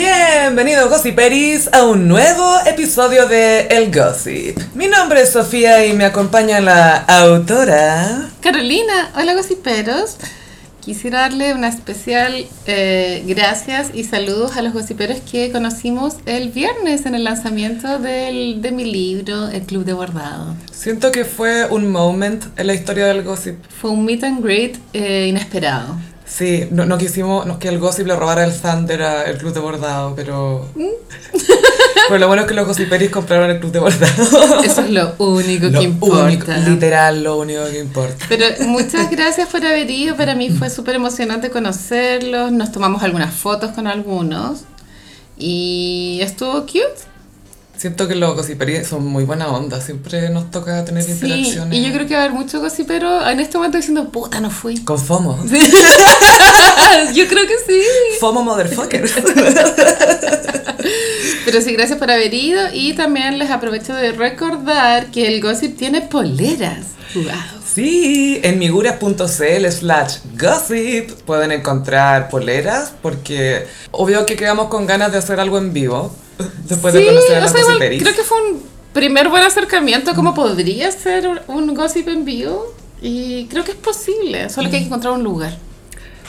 Bienvenidos Gossiperis a un nuevo episodio de El Gossip. Mi nombre es Sofía y me acompaña la autora. Carolina, hola gossiperos. Quisiera darle una especial eh, gracias y saludos a los gossiperos que conocimos el viernes en el lanzamiento del, de mi libro, El Club de Bordado. Siento que fue un moment en la historia del gossip. Fue un meet and greet eh, inesperado. Sí, no, no quisimos no, que el gossip le robara el Thunder al club de bordado, pero... pero lo bueno es que los gossiperis compraron el club de bordado. Eso es lo único Lo que importa. único, literal, lo único que importa. Pero muchas gracias por haber ido. Para mí fue súper emocionante conocerlos. Nos tomamos algunas fotos con algunos. Y estuvo cute. Siento que los gossiperis son muy buena onda, siempre nos toca tener Sí, interacciones. y yo creo que va a haber muchos gossiperos en este momento diciendo, puta, no fui. Con FOMO. Yo creo que sí. FOMO motherfuckers. Pero sí, gracias por haber ido. Y también les aprovecho de recordar que el gossip tiene poleras. Wow. Sí, en miguras.cl slash gossip pueden encontrar poleras porque obvio que quedamos con ganas de hacer algo en vivo después sí, de conocer a o sea, igual gossiperis. creo que fue un primer buen acercamiento a cómo podría ser un- un gossip en vivo. Y creo que es posible, solo que hay que encontrar un lugar.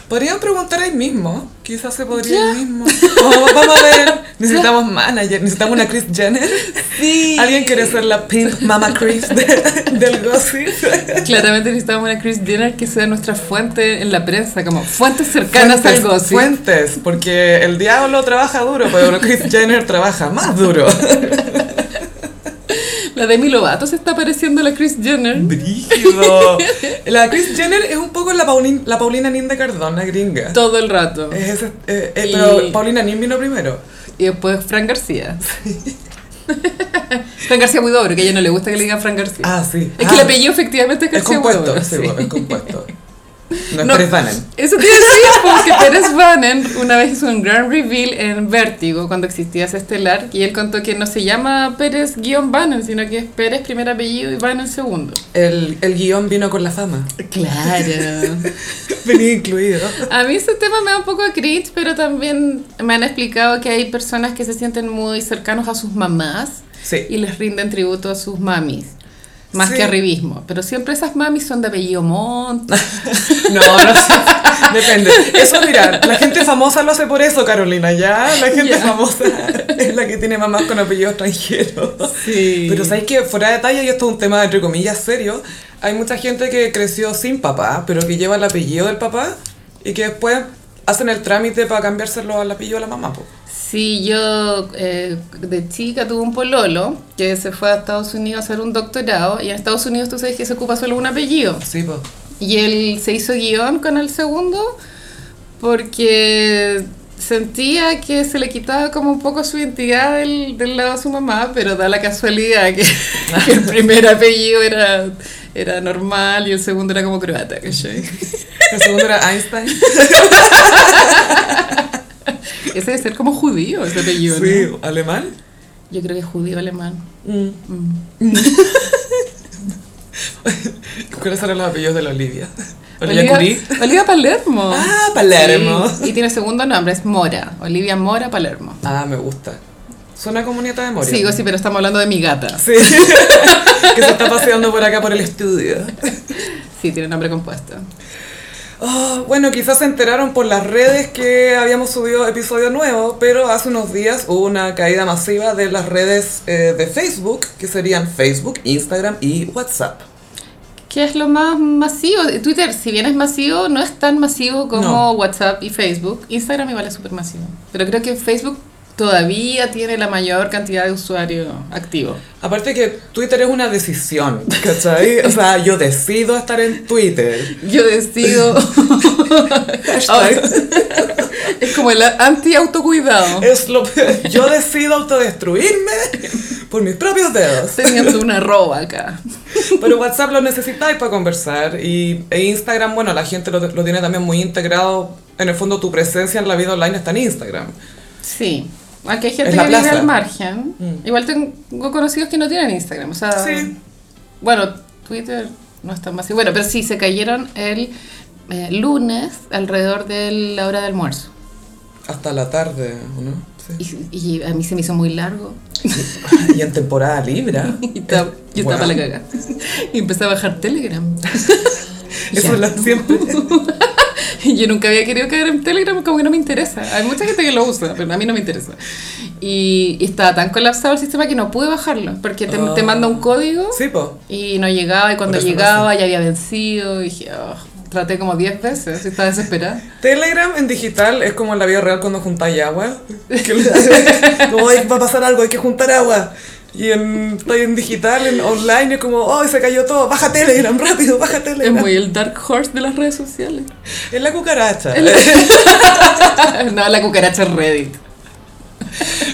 Podrían preguntar ahí mismo, quizás se podría ahí mismo. Oh, vamos a ver, necesitamos manager, necesitamos una Chris Jenner. Sí. ¿Alguien quiere ser la pimp mama Chris de- del gossip? Claramente necesitamos una Chris Jenner que sea nuestra fuente en la prensa, como fuentes cercanas al gossip. fuentes, porque el diablo trabaja duro, pero Chris Jenner trabaja más duro. La Demi Lovato se está pareciendo a la Chris Jenner. Brígido. La Chris Jenner es un poco la, Paulin, la Paulina Nin de Cardona, gringa. Todo el rato. Es ese- eh, eh, Y- Pero Paulina Nin vino primero. Y después Fran García. Fran García muy dobro, que a ella no le gusta que le digan Fran García. Ah, sí. es Ah, que el apellido efectivamente es Es García compuesto, Huidobro, sí, sí. es compuesto. No es No. Pérez Bannon. Eso te iba a decir, porque Pérez Bannon una vez hizo un gran reveal en Vértigo cuando existía estelar y él contó que no se llama Pérez guion Bannon, sino que es Pérez primer apellido y Bannon segundo. El, el guion vino con la fama. Claro. Venía incluido. A mí ese tema me da un poco de cringe, pero también me han explicado que hay personas que se sienten muy cercanos a sus mamás Sí. y les rinden tributo a sus mamis. Más Sí. que arribismo. Pero siempre esas mamis son de apellido Montt. No, no sé. Depende. Eso, mira, la gente famosa lo hace por eso, Carolina, ¿ya? La gente Ya. famosa es la que tiene mamás con apellido extranjero. Sí. Pero sabéis que fuera de detalle, y esto es un tema entre comillas serio, hay mucha gente que creció sin papá, pero que lleva el apellido del papá y que después hacen el trámite para cambiárselo al apellido de la mamá. po. Sí, yo eh, de chica tuve un pololo que se fue a Estados Unidos a hacer un doctorado y en Estados Unidos tú sabes que se ocupa solo un apellido. Sí, pues. Y él se hizo guion con el segundo porque sentía que se le quitaba como un poco su identidad del, del lado de su mamá, pero da la casualidad que, que el primer apellido era, era normal y el segundo era como croata, ¿cachai? El segundo era Einstein. Ese debe ser como judío, ese apellido, ¿no? Sí, alemán. Yo creo que es judío alemán. Mm. ¿Cuáles eran los apellidos de la Olivia? Olivia Olivia, Palermo. Ah, Palermo. Sí, Y tiene segundo nombre, es Mora. Olivia Mora Palermo. Ah, me gusta. Suena como nieta de Moria. Sigo, sí, pero estamos hablando de mi gata. Sí. que se está paseando por acá por el estudio. Sí, tiene nombre compuesto. Ah, bueno, quizás se enteraron por las redes que habíamos subido episodio nuevo, pero hace unos días hubo una caída masiva de las redes eh, de Facebook, que serían Facebook, Instagram y WhatsApp. ¿Qué es lo más masivo? Twitter, si bien es masivo, no es tan masivo como No. WhatsApp y Facebook. Instagram igual es súper masivo. Pero creo que Facebook todavía tiene la mayor cantidad de usuarios activos. Aparte que Twitter es una decisión, ¿cachai? O sea, yo decido estar en Twitter. Yo decido... Es como el anti-autocuidado. Es lo peor. Yo decido autodestruirme por mis propios dedos. Teniendo una arroba acá. Pero WhatsApp lo necesitáis para conversar y e Instagram, bueno, la gente lo, lo tiene también muy integrado. En el fondo, tu presencia en la vida online está en Instagram. Sí. Aunque hay gente que vive plaza. al margen. Mm. Igual tengo conocidos que no tienen Instagram. O sea, Sí. bueno, Twitter no es tan masivo. Bueno, pero sí, se cayeron el eh, lunes alrededor de la hora de almuerzo. Hasta la tarde, ¿o ¿no? Sí. Y, y a mí se me hizo muy largo. Y en temporada Libra. Y estaba- yo estaba Bueno. la caga. Y empecé a bajar Telegram. Eso es lo siempre. Yo nunca había querido caer en Telegram, como que no me interesa. Hay mucha gente que lo usa, pero a mí no me interesa. Y, y estaba tan colapsado el sistema que no pude bajarlo, porque te, Ah. te manda un código Sí, y no llegaba, y cuando llegaba ya había vencido. Y dije, "Oh", traté como 10 veces, estaba desesperada. Telegram en digital es como en la vida real cuando juntáis agua. Que le- como "Ay, va a pasar algo, hay que juntar agua. Y en, estoy en digital, en online, es como, oh, se cayó todo, baja Telegram, rápido, baja Es Telegram. muy el dark horse de las redes sociales. Es la cucaracha. no, la cucaracha es Reddit.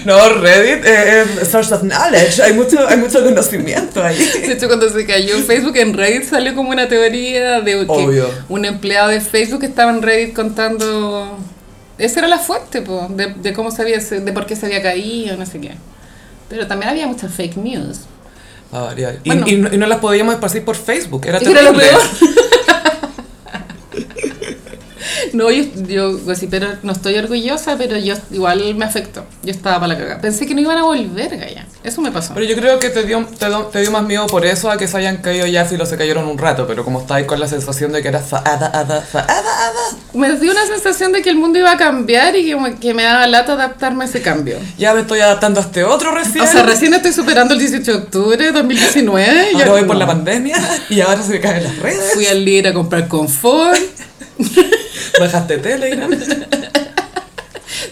No, Reddit eh, es source of knowledge, hay mucho, hay mucho conocimiento ahí. De hecho, cuando se cayó Facebook en Reddit salió como una teoría de que Obvio. un empleado de Facebook estaba en Reddit contando... Esa era la fuente, po, de, de cómo se había, de por qué se había caído, no sé qué. Pero también había mucha fake news. A variar. Y, Bueno. y no, y no las podíamos esparcir por Facebook, era Era lo terrible. peor. No, yo, yo pues pero no estoy orgullosa, pero yo igual me afectó. Yo estaba para la cagada. Pensé que no iban a volver, Gaya. Eso me pasó. Pero yo creo que te dio, te, dio, te dio más miedo por eso a que se hayan caído ya si lo se cayeron un rato, pero como estáis con la sensación de que era faada, ada, faada, ada, Me dio una sensación de que el mundo iba a cambiar y que me, que me daba lata adaptarme a ese cambio. ya me estoy adaptando a este otro recién. O sea, recién estoy superando el 18 de octubre de 2019. ahora ya voy por no. la pandemia y ahora se me caen las redes. Fui al líder a comprar confort. Telegram.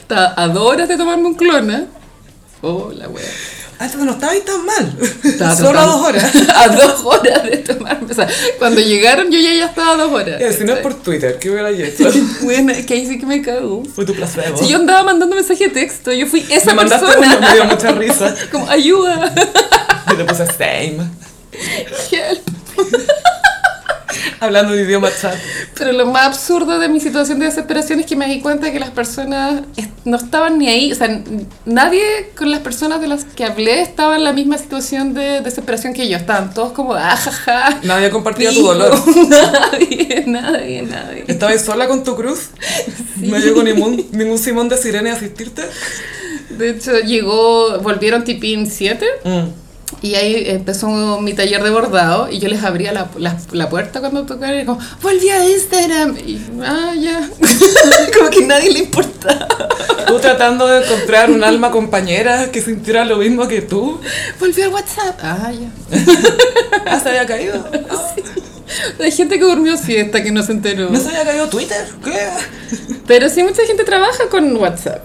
Estaba a dos horas de tomarme un clona. Oh, la wea. Ah, no estabais tan mal. Estaba Solo a dos horas. a dos horas de tomarme. O sea, cuando llegaron yo ya, ya estaba a dos horas. Ya, si no es por Twitter, ¿qué hubiera hecho? Bueno, es que ahí sí que me cago. Fue tu placebo. Si yo andaba mandando mensaje de texto, yo fui esa me mandaste persona. uno, me dio mucha risa. Como, ayuda. Y le puse same. Help. Hablando de idioma chat. Pero lo más absurdo de mi situación de desesperación es que me di cuenta que las personas no estaban ni ahí. O sea, nadie con las personas de las que hablé estaba en la misma situación de desesperación que yo. Estaban todos como, ah, jaja. Nadie compartía tu pico". dolor. nadie, nadie, nadie. ¿Estabas sola con tu cruz? ¿No llegó ningún, ningún Simón de Sirene a asistirte? De hecho, llegó, volvieron Tipín 7 Mm. Y ahí empezó mi taller de bordado y yo les abría la, la, la puerta cuando tocaron y como, volví a Instagram. Y, ah, ya. como que nadie le importaba. Tú tratando de encontrar un alma compañera que sintiera lo mismo que tú. Volví al WhatsApp. Ah, ya. Ah, se había caído. Hay gente que durmió siesta que no se enteró. ¿No se había caído Twitter? ¿Qué? Pero sí, mucha gente trabaja con WhatsApp.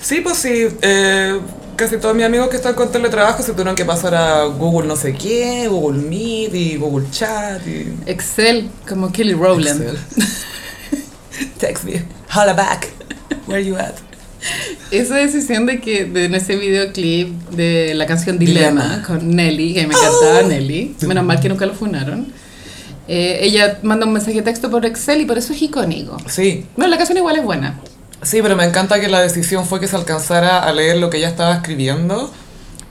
Sí, pues sí. eh, casi todos mis amigos que están con teletrabajo se tuvieron que pasar a Google no sé qué, Google Meet y Google Chat y... Excel, como Kelly Rowland. Excel. Text me. Holla back. Where you at? Esa decisión de que de, en ese videoclip de la canción Dilema, Dilema. con Nelly, que me encantaba Nelly, menos mal que nunca lo funaron. eh, ella manda un mensaje de texto por Excel y por eso es icónico. Sí, Bueno, la canción igual es buena. Sí, pero me encanta que la decisión fue que se alcanzara a leer lo que ella estaba escribiendo,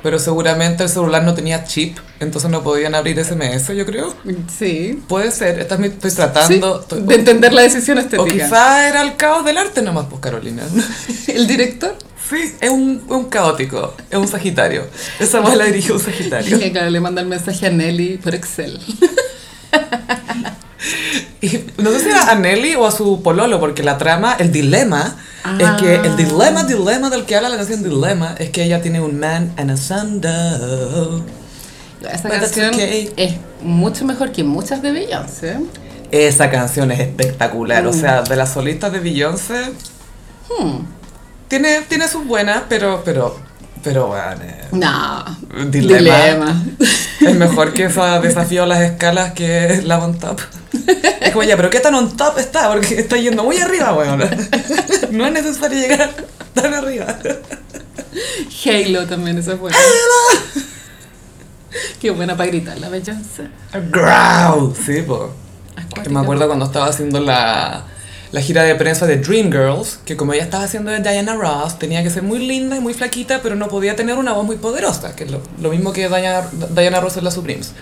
pero seguramente el celular no tenía chip, entonces no podían abrir SMS, yo creo. Sí. Puede ser, esta es mi- estoy tratando... Sí, estoy- de entender la decisión o estética. quizá era el caos del arte nomás, pues Carolina. El director. Sí, es un, un caótico, es un sagitario. Esa voz la dirigió un sagitario. Que claro, le manda el mensaje a Nelly por Excel. Y no sé si era a Nelly o a su pololo, porque la trama, el dilema, Ah. es que el dilema, dilema del que habla la canción Dilema, es que ella tiene un man and a son dog. Esta But canción okay. es mucho mejor que muchas de Beyoncé. Esa canción es espectacular, o Mm. sea, de las solistas de Beyoncé, Hmm. tiene, tiene sus buenas, pero, pero, pero, bueno, eh, No. Dilema. es mejor que esa desafío a las escalas que es la on top. Es como, ya, pero ¿qué tan on top está? Porque está yendo muy arriba, bueno. No es necesario llegar tan arriba. Halo también, esa es buena. Qué buena para gritar la Beyoncé. Growl, sí, po. Acuática. Me acuerdo cuando estaba haciendo la, la gira de prensa de Dreamgirls, que como ella estaba haciendo de Diana Ross, tenía que ser muy linda y muy flaquita, pero no podía tener una voz muy poderosa, que es lo, lo mismo que Diana, Diana Ross en la Supremes.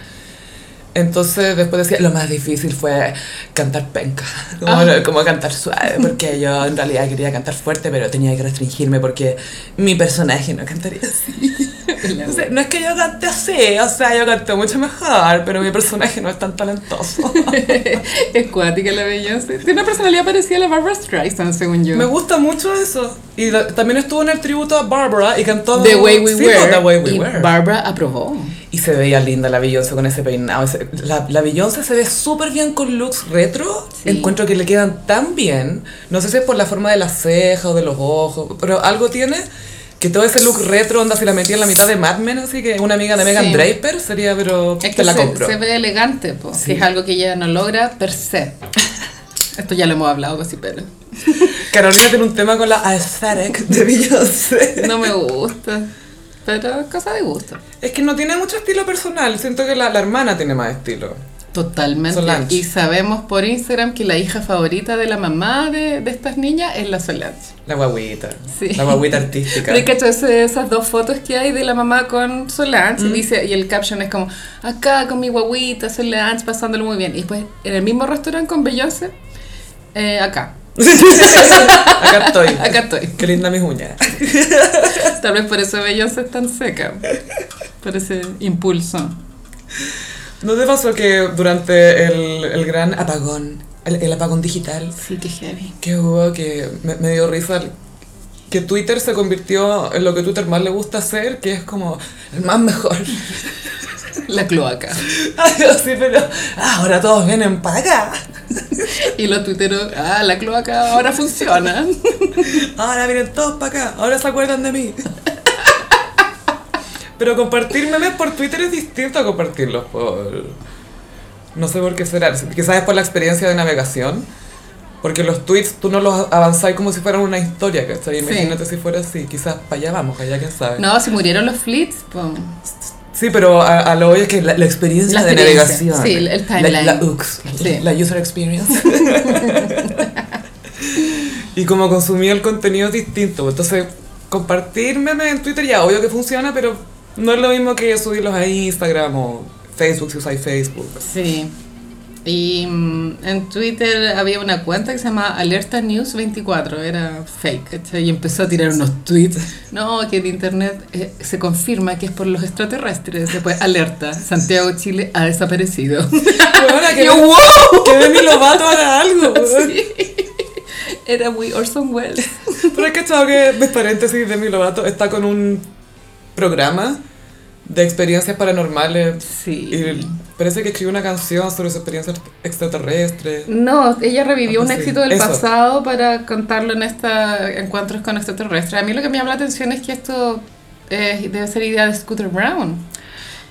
Entonces después decía, lo más difícil fue cantar penca, como, Ah. como cantar suave, porque yo en realidad quería cantar fuerte, pero tenía que restringirme porque mi personaje no cantaría así. No es que yo cante así, o sea, yo canté mucho mejor, pero mi personaje no es tan talentoso. es cuática la Beyoncé. Tiene una personalidad parecida a la Barbara Streisand, según yo. Me gusta mucho eso. Y también estuvo en el tributo a Barbara y cantó The Way We sí, Were. The Way We y Were. Barbara aprobó. Y se veía linda la Beyoncé con ese peinado. La, la Beyoncé se ve súper bien con looks retro. Sí. Encuentro que le quedan tan bien. No sé si es por la forma de las cejas o de los ojos, pero algo tiene que todo ese look retro, onda, si la metía en la mitad de Mad Men, así que una amiga de Megan Sí. Draper sería, pero Es te que la se, compro. se ve elegante, Sí. que es algo que ella no logra per se. Esto ya lo hemos hablado, gossipero. Carolina tiene un tema con la aesthetic de Beyoncé. No me gusta, pero es cosa de gusto. Es que no tiene mucho estilo personal. Siento que la, la hermana tiene más estilo. Totalmente. Solange. Y sabemos por Instagram que la hija favorita de la mamá de, de estas niñas es la Solange. La guaguita. Sí. La guaguita artística. Pero ese- esas dos fotos que hay de la mamá con Solange Mm. y dice y el caption es como acá con mi guaguita Solange pasándolo muy bien y después en el mismo restaurante con Beyoncé eh, acá Acá estoy. acá estoy Qué linda mis uñas. tal vez por eso Beyoncé es tan seca por ese impulso ¿No te pasó que durante el, el gran apagón, el, el apagón digital sí que heavy que hubo, que me, me dio risa, que Twitter se convirtió en lo que Twitter más le gusta hacer, que es como el más mejor. la cloaca sí, pero ahora todos vienen para acá. y los tuiteros ah la cloaca ahora funciona Ahora vienen todos para acá. Ahora se acuerdan de mí. Pero compartir memes por Twitter es distinto a compartirlos por... No sé por qué será. Quizás es por la experiencia de navegación. Porque los tweets tú no los avanzáis como si fueran una historia, ¿cachai? Sí. Imagínate si fuera así. Quizás para allá vamos, allá quién sabe. no si murieron los fleets. Sí, pero a, a lo obvio es que la, la experiencia La de experiencia, navegación. sí, el- La, timeline. la UX. Sí. La user experience. y como consumí el contenido es distinto. Entonces, compartir memes en Twitter ya obvio que funciona, pero no es lo mismo que subirlos a Instagram o Facebook si usáis Facebook. Sí. Y mm, en Twitter había una cuenta que se llama Alerta News 24, era fake. Y empezó a tirar unos tweets. No, que en internet eh, se confirma que es por los extraterrestres. Después, alerta, Santiago, Chile ha desaparecido. Ahora que, Yo, wow. que Demi Lovato haga algo. Sí. Era muy Orson Welles. Pero es que chavo que, de paréntesis, Demi Lovato está con un programa de experiencias paranormales Sí. Y parece que escribió una canción sobre su experiencia extraterrestre. No, ella revivió Ah, un éxito del eso. pasado para contarlo en estos encuentros con extraterrestres. A mí lo que me llama la atención es que esto eh, debe ser idea de Scooter Brown.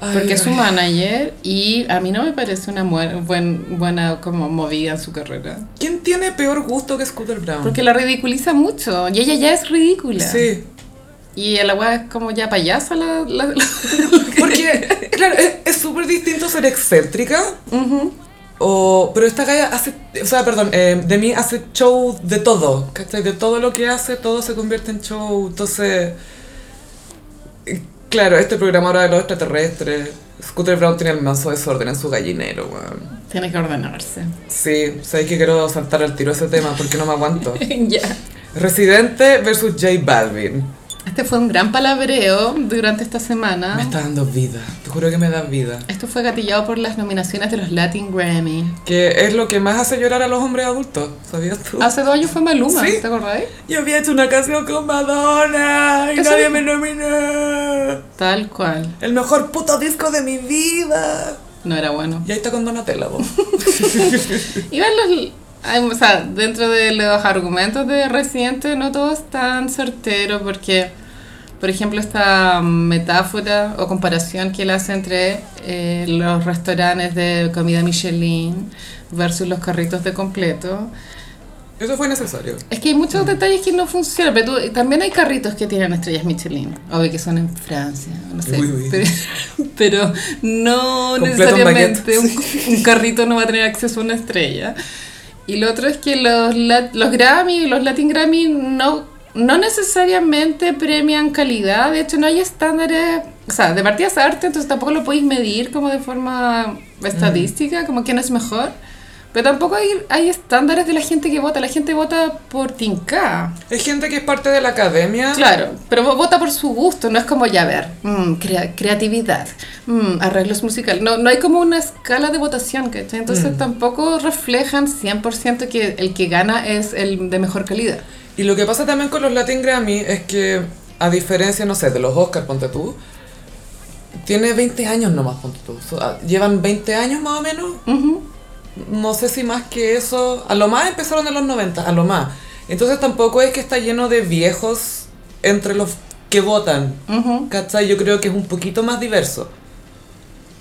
Porque es su ay. manager y a mí no me parece una buen, buena como movida en su carrera. ¿Quién tiene peor gusto que Scooter Brown? Porque la ridiculiza mucho y ella ya es ridícula. Sí. Y la weá es como ya payasa la... la- la- Porque, claro, es súper distinto ser excéntrica. O, pero esta galla hace, o sea, perdón, eh, de mí hace show de todo, ¿cachai? De todo lo que hace, todo se convierte en show. Entonces, claro, este programa ahora de los extraterrestres, Scooter Brown tiene el manso desorden en su gallinero, weón. Tiene que ordenarse. Sí, sabéis que quiero saltar al tiro ese tema porque no me aguanto. ya. Residente versus J Balvin. Este fue un gran palabreo durante esta semana. Me está dando vida, te juro que me da vida. Esto fue gatillado por las nominaciones de los Latin Grammy. Que es lo que más hace llorar a los hombres adultos, ¿sabías tú? Hace dos años fue Maluma, ¿Sí? ¿te acordáis? Yo había hecho una canción con Madonna y nadie me nominó. Tal cual. El mejor puto disco de mi vida. No era bueno. Y ahí está con Donatella, vos. Iban los... hay- O sea, dentro de los argumentos de Residente no todo es tan certero porque, por ejemplo, esta metáfora o comparación que él hace entre eh, los restaurantes de comida Michelin versus los carritos de completo. Eso fue necesario. Es que hay muchos detalles que no funcionan, pero tú- también hay carritos que tienen estrellas Michelin, obvio que son en Francia, no sé, Uy, uy. Pero, pero no Completo necesariamente en un, un carrito no va a tener acceso a una estrella. Y lo otro es que los, los Grammy, los Latin Grammy no, no necesariamente premian calidad, de hecho no hay estándares o sea, de partida es arte, entonces tampoco lo podéis medir como de forma estadística, como quién es mejor. Pero tampoco hay, hay estándares de la gente que vota. La gente vota por tinca. Hay gente que es parte de la academia. Claro, pero vo- vota por su gusto, no es como ya ver, mm, crea- creatividad, mm, arreglos musicales. No, no hay como una escala de votación, ¿cachai? Entonces tampoco reflejan 100% que el que gana es el de mejor calidad. Y lo que pasa también con los Latin Grammy es que, a diferencia, no sé, de los Oscars, ponte tú, tiene 20 años nomás, ponte tú. So, ah, Llevan 20 años más o menos. Ujú. No sé si más que eso. A lo más empezaron en los 90, a lo más. Entonces tampoco es que está lleno de viejos entre los que votan. Ujú. ¿Cachai? Yo creo que es un poquito más diverso.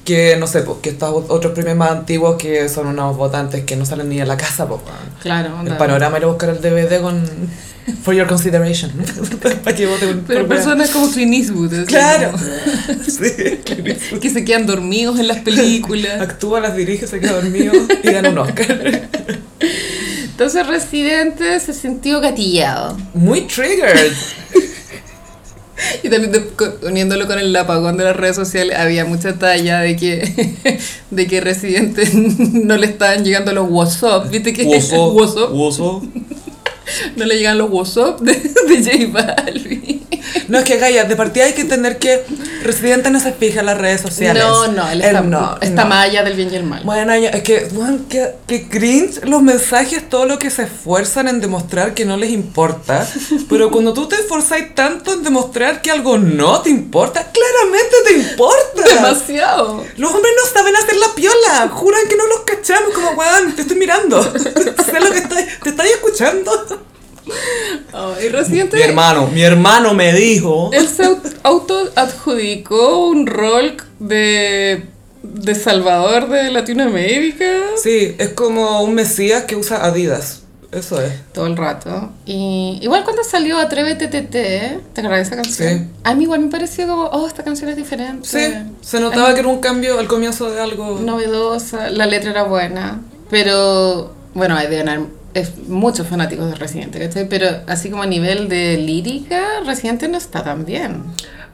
Que, no sé, pues, que estos otros premios más antiguos que son unos votantes que no salen ni a la casa, pues. Claro, El panorama era buscar el DVD con For Your Consideration. Para que Pero personas como Clint Eastwood, Claro. como- sí. que se quedan dormidos en las películas. Actúa, las dirige, se queda dormido y gana un Oscar. Entonces Residente se sintió gatillado. Muy triggered. Y también uniéndolo con el apagón de las redes sociales, había mucha talla de que, de que Residente no le estaban llegando los WhatsApp. ¿Viste que WhatsApp? Woso. No le llegan los WhatsApp de, J Balvin. No, es que Gaia, de partida hay que entender que Residente no se fija en las redes sociales. No, no, él está, no, está no. más allá del bien y el mal. Bueno, es que, bueno, que, que cringe los mensajes, todo lo que se esfuerzan en demostrar que no les importa. Pero cuando tú te esforzas tanto en demostrar que algo no te importa, claramente te importa. Demasiado. Los hombres no saben hacer la piola, juran que no los cachamos, como weón, te estoy mirando. sé lo que estoy, te estoy escuchando. Oh, y Residente. hermano, mi hermano me dijo. Él se au- auto-adjudicó un rol de, de salvador de Latinoamérica Sí, es como un mesías que usa Adidas. Eso es. todo el rato. Y igual cuando salió Atrévete TT, ¿te acuerdas de esa canción? Sí. A mí igual me pareció como, oh, esta canción es diferente. Sí, se notaba que era un cambio al comienzo de algo. Novedosa, la letra era buena, pero bueno, hay de ganar es, muchos fanáticos de Residente, ¿cachai? Pero así como a nivel de lírica, Residente no está tan bien.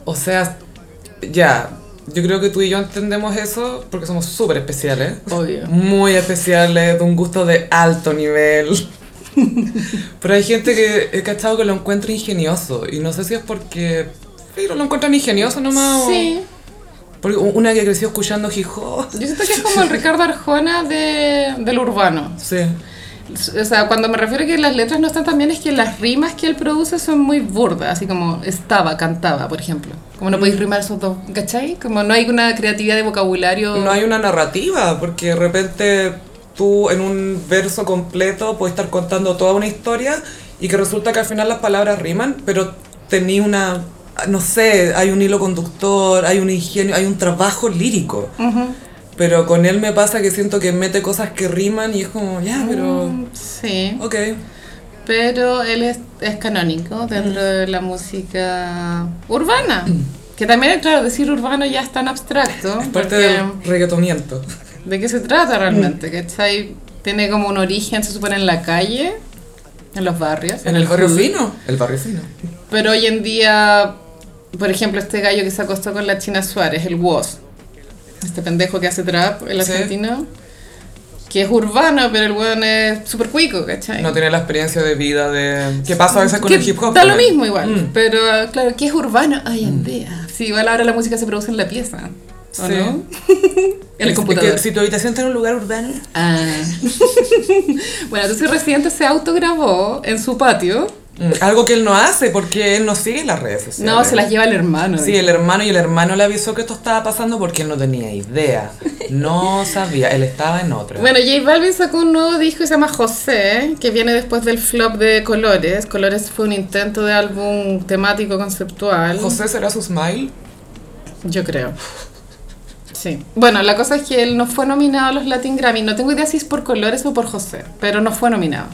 O sea, ya, yo creo que tú y yo entendemos eso porque somos súper especiales. Obvio. Muy especiales, de un gusto de alto nivel. Pero hay gente que he cachado que lo encuentra ingenioso. Y no sé si es porque pero lo encuentran ingenioso nomás. o- Sí, Porque una que creció escuchando Hijo. yo siento que es como el Ricardo Arjona de, del urbano. Sí. O sea, cuando me refiero a que las letras no están tan bien es que las rimas que él produce son muy burdas, así como estaba, cantaba, por ejemplo. Como no Mm. podéis rimar esos dos, ¿cachai? Como no hay una creatividad de vocabulario. No hay una narrativa, porque de repente tú en un verso completo puedes estar contando toda una historia y que resulta que al final las palabras riman, pero tenía una, no sé, hay un hilo conductor, hay un ingenio, hay un trabajo lírico. Ujú. Pero con él me pasa que siento que mete cosas que riman y es como, ya, pero... Mm, Sí, Ok. pero él es, es canónico dentro de la música urbana. Que también, claro, decir urbano ya es tan abstracto. Es parte del reggaetoniento. ¿De qué se trata realmente? ¿Cachai? Tiene como un origen, se supone, en la calle, en los barrios. En el barrio hood. fino. El barrio fino. Pero hoy en día, por ejemplo, este gallo que se acostó con la China Suárez, el Woz, este pendejo que hace trap, el Sí. argentino, que es urbano, pero el weón es súper cuico, ¿cachai? No tiene la experiencia de vida de... ¿Qué pasa a veces con Que el hip hop? Da lo mismo igual, Mm. pero claro, que es urbano hoy en día. Sí, igual ahora la música se produce en la pieza, ¿o Sí. no? en el Es computador. que si tu habitación está en un lugar urbano... Ah. bueno, entonces Residente se autograbó en su patio. Mm, Algo que él no hace porque él no sigue las redes sociales. No, se las lleva el hermano. Sí, el hermano y el hermano le avisó que esto estaba pasando porque él no tenía idea. No sabía, él estaba en otra. Bueno, J Balvin sacó un nuevo disco que se llama José, que viene después del flop de Colores. Colores fue un intento de álbum temático conceptual. José será su smile. Yo creo. Sí. Bueno, la cosa es que él no fue nominado a los Latin Grammy. No tengo idea si es por Colores o por José, pero no fue nominado.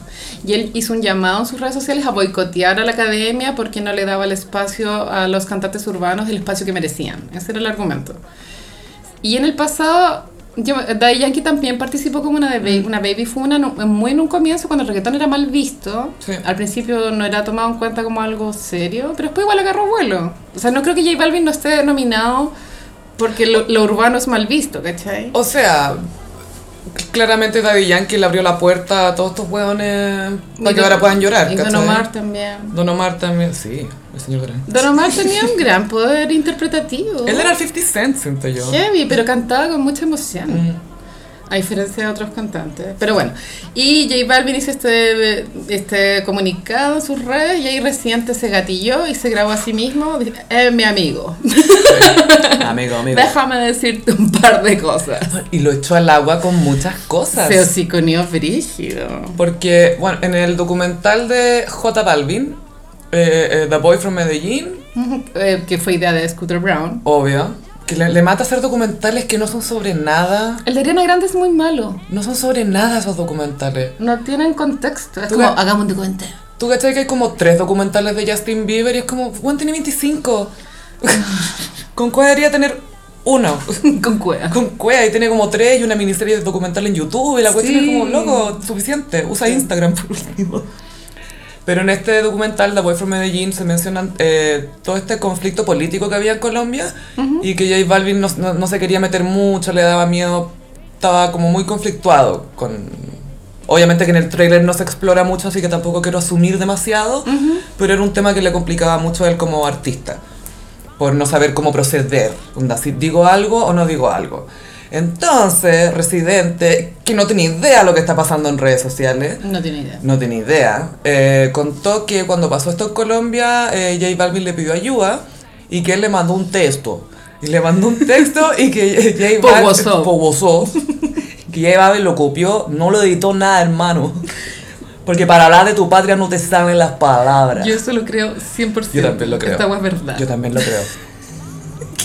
Y él hizo un llamado en sus redes sociales a boicotear a la academia porque no le daba el espacio a los cantantes urbanos, el espacio que merecían. Ese era el argumento. Y en el pasado Yo, Daddy Yankee también participó como una, de baby, una baby fue una, nu- muy en un comienzo cuando el reggaetón era mal visto. Sí. Al principio no era tomado en cuenta como algo serio, pero después igual agarró vuelo. O sea, no creo que J Balvin no esté nominado porque lo, lo urbano es mal visto, ¿cachai? O sea, claramente Daddy Yankee le abrió la puerta a todos estos hueones para que Don- ahora puedan llorar. Y Don ¿cachai? Omar también. Don Omar también, sí, el señor Gran. Don Omar tenía un gran poder interpretativo. Él era el 50 Cent, siento yo. Heavy, pero cantaba con mucha emoción. Mm. A diferencia de otros cantantes. Pero bueno. Y J Balvin hizo este, este comunicado en sus redes y ahí reciente se gatilló y se grabó a sí mismo. Es mi amigo. Amigo, amigo. Déjame decirte un par de cosas. Y lo echó al agua con muchas cosas. Se hociconeó brígido. Porque, bueno, en el documental de J Balvin, eh, eh, The Boy from Medellín, Eh, que fue idea de Scooter Brown. obvio, que le, le mata hacer documentales que no son sobre nada. El de Ariana Grande es muy malo. No son sobre nada esos documentales. No tienen contexto. Es como, ga- hagamos un documental. Tú cachai que hay como tres documentales de Justin Bieber y es como, Juan tiene 25. Con cuál debería tener uno. Con cueva. Con Cuea y tiene como tres y una miniserie de documental en YouTube y la cuestión Sí. es como, loco, suficiente, usa Instagram por último. Pero en este documental, The Boy from Medellín, se mencionan eh, todo este conflicto político que había en Colombia y que J Balvin no, no- no se quería meter mucho, le daba miedo, estaba como muy conflictuado con... Obviamente que en el trailer no se explora mucho, así que tampoco quiero asumir demasiado, pero era un tema que le complicaba mucho a él como artista por no saber cómo proceder. Onda, si digo algo o no digo algo. Entonces, Residente, que no tiene idea lo que está pasando en redes sociales, No tiene idea. no tiene idea, eh, contó que cuando pasó esto en Colombia, eh, J Balvin le pidió ayuda y que él le mandó un texto. Y le mandó un texto y que J Balvin... WhatsApp, que J Balvin lo copió, no lo editó nada, hermano. Porque para hablar de tu patria no te salen las palabras. Yo eso lo creo 100%. Yo también lo creo. Esta es verdad. Yo también lo creo.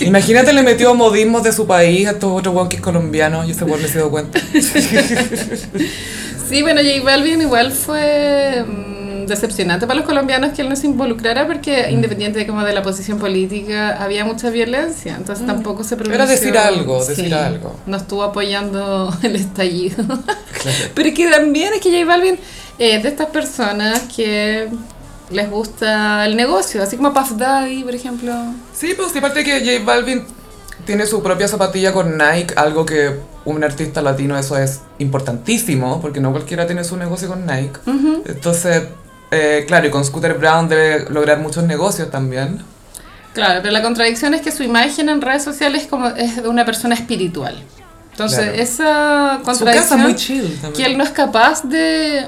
Imagínate, le metió modismos de su país a estos otros weón que es colombiano y ese weón no se dio cuenta. Sí, bueno, J Balvin igual fue mm, decepcionante para los colombianos que él no se involucrara Mm. porque independiente de como de la posición política había mucha violencia, entonces tampoco se pronunció. Mm. Era decir algo, decir algo. No estuvo apoyando el estallido. Pero es que también es que J Balvin es de estas personas que les gusta el negocio, así como Puff Daddy, por ejemplo. Sí, pues aparte que J Balvin tiene su propia zapatilla con Nike, algo que un artista latino eso es importantísimo, porque no cualquiera tiene su negocio con Nike. Entonces, eh, claro, y con Scooter Brown debe lograr muchos negocios también. Claro, pero la contradicción es que su imagen en redes sociales es como es de una persona espiritual. Entonces, Claro. esa Su contradicción casa es muy chill que él no es capaz de,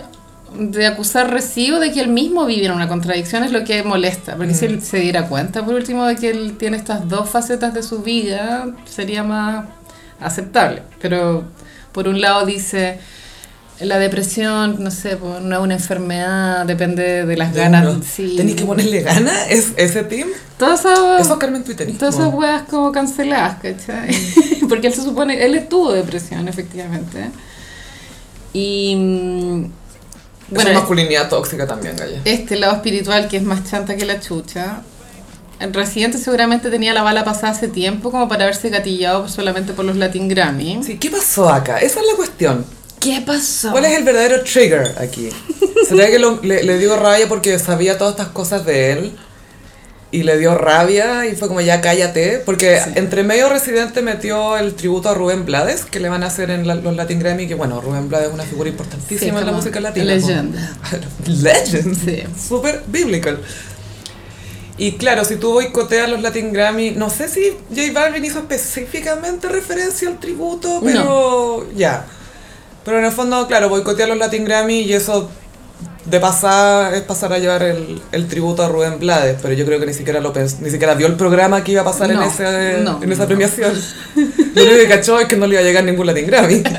de acusar recibo de que él mismo vive en una contradicción es lo que molesta. Porque si Mm. él se diera cuenta, por último, de que él tiene estas dos facetas de su vida, sería más aceptable. Pero por un lado dice... La depresión, no sé, pues, no es una enfermedad, depende de las De ganas. Sí. ¿Tenés que ponerle gana? ¿Es ese team? Todas esas- Eso es Carmen Twitter. Todas esas weas como canceladas, ¿cachai? Porque él se supone, él tuvo depresión, efectivamente. Y mm, Bueno, bueno, masculinidad tóxica también, Gaya. este lado espiritual que es más chanta que la chucha. El Residente seguramente tenía la bala pasada hace tiempo como para haberse gatillado solamente por los Latin Grammy. Sí, ¿qué pasó acá? Esa es la cuestión. ¿Qué pasó? ¿Cuál es el verdadero trigger aquí? ¿Será que lo- le, le dio rabia porque sabía todas estas cosas de él? Y le dio rabia y fue como ya cállate. Porque entre medio Residente metió el tributo a Rubén Blades que le van a hacer en la- los Latin Grammy. Que bueno, Rubén Blades es una figura importantísima en la música latina. leyenda. po. Legend. Sí. Súper biblical. Y claro, si tú boicoteas los Latin Grammy, no sé si J Balvin hizo específicamente referencia al tributo, pero ya. Pero en el fondo, claro, boicotea los Latin Grammy y eso de pasar es pasar a llevar el, el tributo a Rubén Blades, pero yo creo que ni siquiera lo ni siquiera vio el programa que iba a pasar No, en, ese, no, en esa no. premiación. Lo único que cachó es que no le iba a llegar ningún Latin Grammy.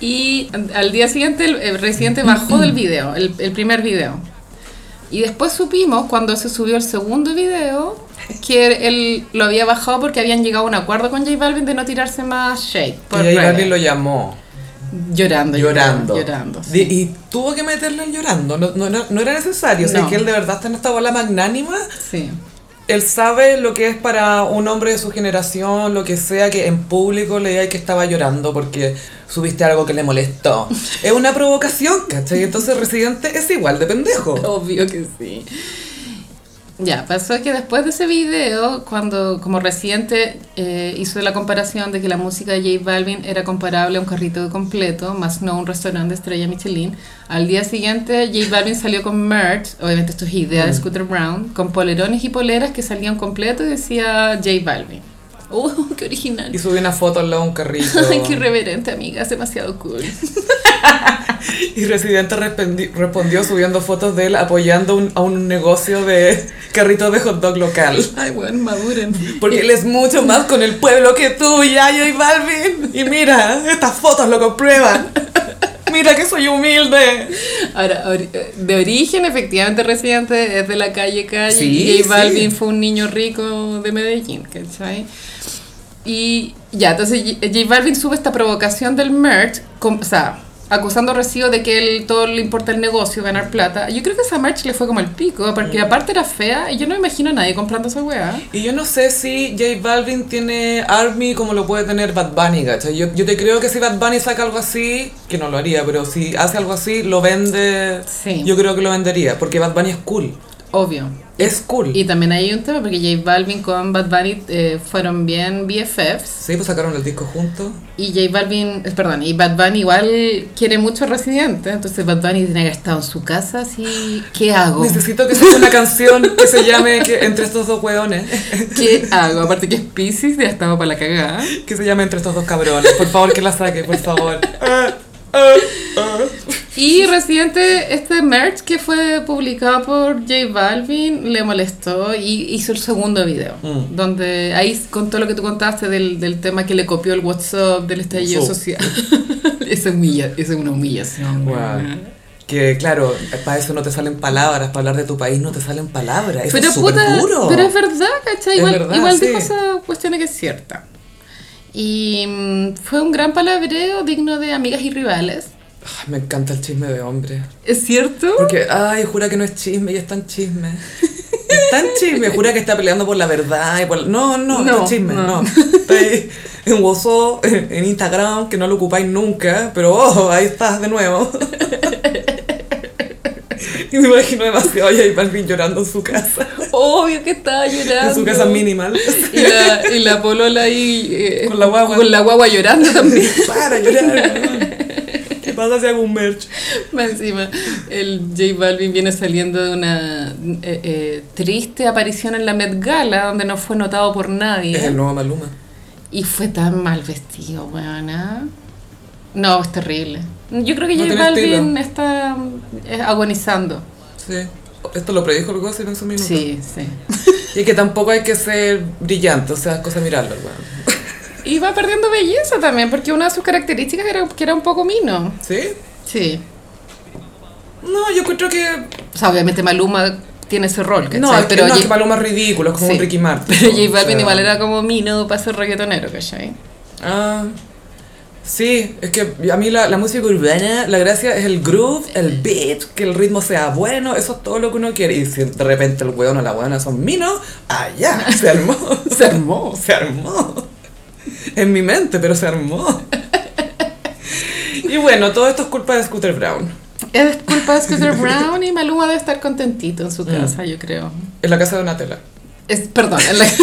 Y al día siguiente el, el Residente bajó del video, el, el primer video. Y después supimos, cuando se subió el segundo video, que él lo había bajado porque habían llegado a un acuerdo con J Balvin de no tirarse más shake. Y J. Balvin lo llamó. Llorando, llorando. Llorando. Sí. Y tuvo que meterle el llorando, no, no, no- no era necesario, o sea, No. que él de verdad está en esta bola magnánima, Sí. él sabe lo que es para un hombre de su generación, lo que sea, que en público le diga que estaba llorando porque subiste algo que le molestó. Es una provocación, ¿cachai? Entonces Residente es igual de pendejo. Obvio que sí. Ya, pasó que después de ese video, cuando como Residente eh, hizo la comparación de que la música de J Balvin era comparable a un carrito completo, más no a un restaurante de estrella Michelin, al día siguiente J Balvin salió con merch, obviamente esto es idea de Mm. Scooter Brown, con polerones y poleras que salían completo y decía J Balvin. ¡Uh, qué original! Y subí una foto al lado de un carrito. Ay, qué irreverente, amiga, es demasiado cool. Y Residente respondi- respondió subiendo fotos de él apoyando un- a un negocio de carritos de hot dog local. Ay, bueno, maduren. Porque él es mucho más con el pueblo que tú, ya, y Balvin. Y mira, estas fotos lo comprueban. Mira que soy humilde. Ahora, ori- de origen, efectivamente, Residente es de la calle Calle Sí, y J Balvin sí. fue un niño rico de Medellín, ¿cachai? Y ya, entonces J Balvin sube esta provocación del merch, o sea, acusando a Rocío de que él todo le importa el negocio, ganar plata. Yo creo que esa merch le fue como el pico, Mm. porque aparte era fea y yo no me imagino a nadie comprando esa weá. Y yo no sé si J Balvin tiene Army como lo puede tener Bad Bunny, ¿cachai? Yo, yo te creo que si Bad Bunny saca algo así, que no lo haría, pero si hace algo así, lo vende. Sí. Yo creo que lo vendería, porque Bad Bunny es cool. Obvio. Es cool. Y también hay un tema porque J Balvin con Bad Bunny eh, fueron bien BFFs. Sí, pues sacaron el disco juntos. Y J Balvin, eh, perdón, y Bad Bunny igual quiere mucho a Residente, entonces Bad Bunny tiene que estar en su casa así, ¿qué hago? Necesito que saque una canción que se llame que, Entre estos dos hueones. ¿Qué hago? Aparte que es Pisces, ya estaba para la cagada. Que se llame Entre estos dos cabrones. Por favor, que la saque, por favor. Y Residente, este merch que fue publicado por J Balvin le molestó y hizo el segundo video, Mm. donde ahí contó lo que tú contaste del, del tema que le copió el WhatsApp del estallido Uso. social. esa, humilla, es una humillación. Wow. Que claro, para eso no te salen palabras, para hablar de tu país no te salen palabras. Eso Pero es súper puta, duro. pero es verdad, ¿cachai? Es Igual, verdad, igual sí. dijo esa cuestión que es cierta. Y mm, fue un gran palabreo digno de amigas y rivales. Ay, me encanta el chisme de hombre. ¿Es cierto? Porque, ay, jura que no es chisme y es tan chisme. Es tan chisme, jura que está peleando por la verdad y por... No, no, No, no, es chisme, no. no. En WhatsApp, en Instagram, que no lo ocupáis nunca, pero ojo, ahí estás de nuevo. Y me imagino demasiado a J Balvin llorando en su casa, Obvio que estaba llorando. en su casa minimal. Y la, y la polola ahí eh, Con la guagua. con la guagua llorando también. Para llorar. ¿Qué pasa si hago un merch? Más encima, el J Balvin viene saliendo de una eh, eh, triste aparición en la Met Gala, donde no fue notado por nadie. Es el nuevo Maluma. Y fue tan mal vestido, weona. No, es terrible. Yo creo que No J Balvin está eh, agonizando. Sí. Esto lo predijo el Gossip en su minuto. Sí, sí. Y que tampoco hay que ser brillante, o sea, es cosa mirarlo, weón. Y va perdiendo belleza también, porque una de sus características era que era un poco mino. ¿Sí? Sí. No, yo encuentro que. O sea, obviamente Maluma tiene ese rol, ¿cachai? No, es que, pero no, es que Maluma es ridículo, es como Sí. un Ricky Martin. pero J o Balvin sea. igual era como mino para ser reggaetonero, ¿cachai? Ah. Sí, es que a mí la, la música urbana, la gracia es el groove, el beat, que el ritmo sea bueno, eso es todo lo que uno quiere. Y si de repente el weón o la weona son minos, allá, se armó. Se armó. Se armó. En mi mente, pero se armó. Y bueno, todo esto es culpa de Scooter Brown. Es culpa de Scooter Brown y Maluma debe estar contentito en su casa, yo creo. En la casa de Donatella. Es, perdón, en la-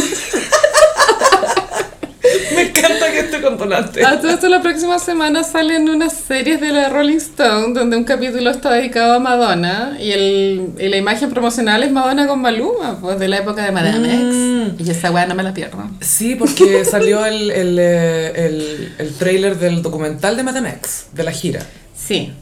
Me encanta esté con Donatella. A todo esto la próxima semana salen unas series de la Rolling Stone donde un capítulo está dedicado a Madonna y, el, y la imagen promocional es Madonna con Maluma, pues de la época de Madame Mm. X. Y esa weá no me la pierdo. Sí, porque salió el, el, eh, el, el trailer del documental de Madame X, de la gira. Sí,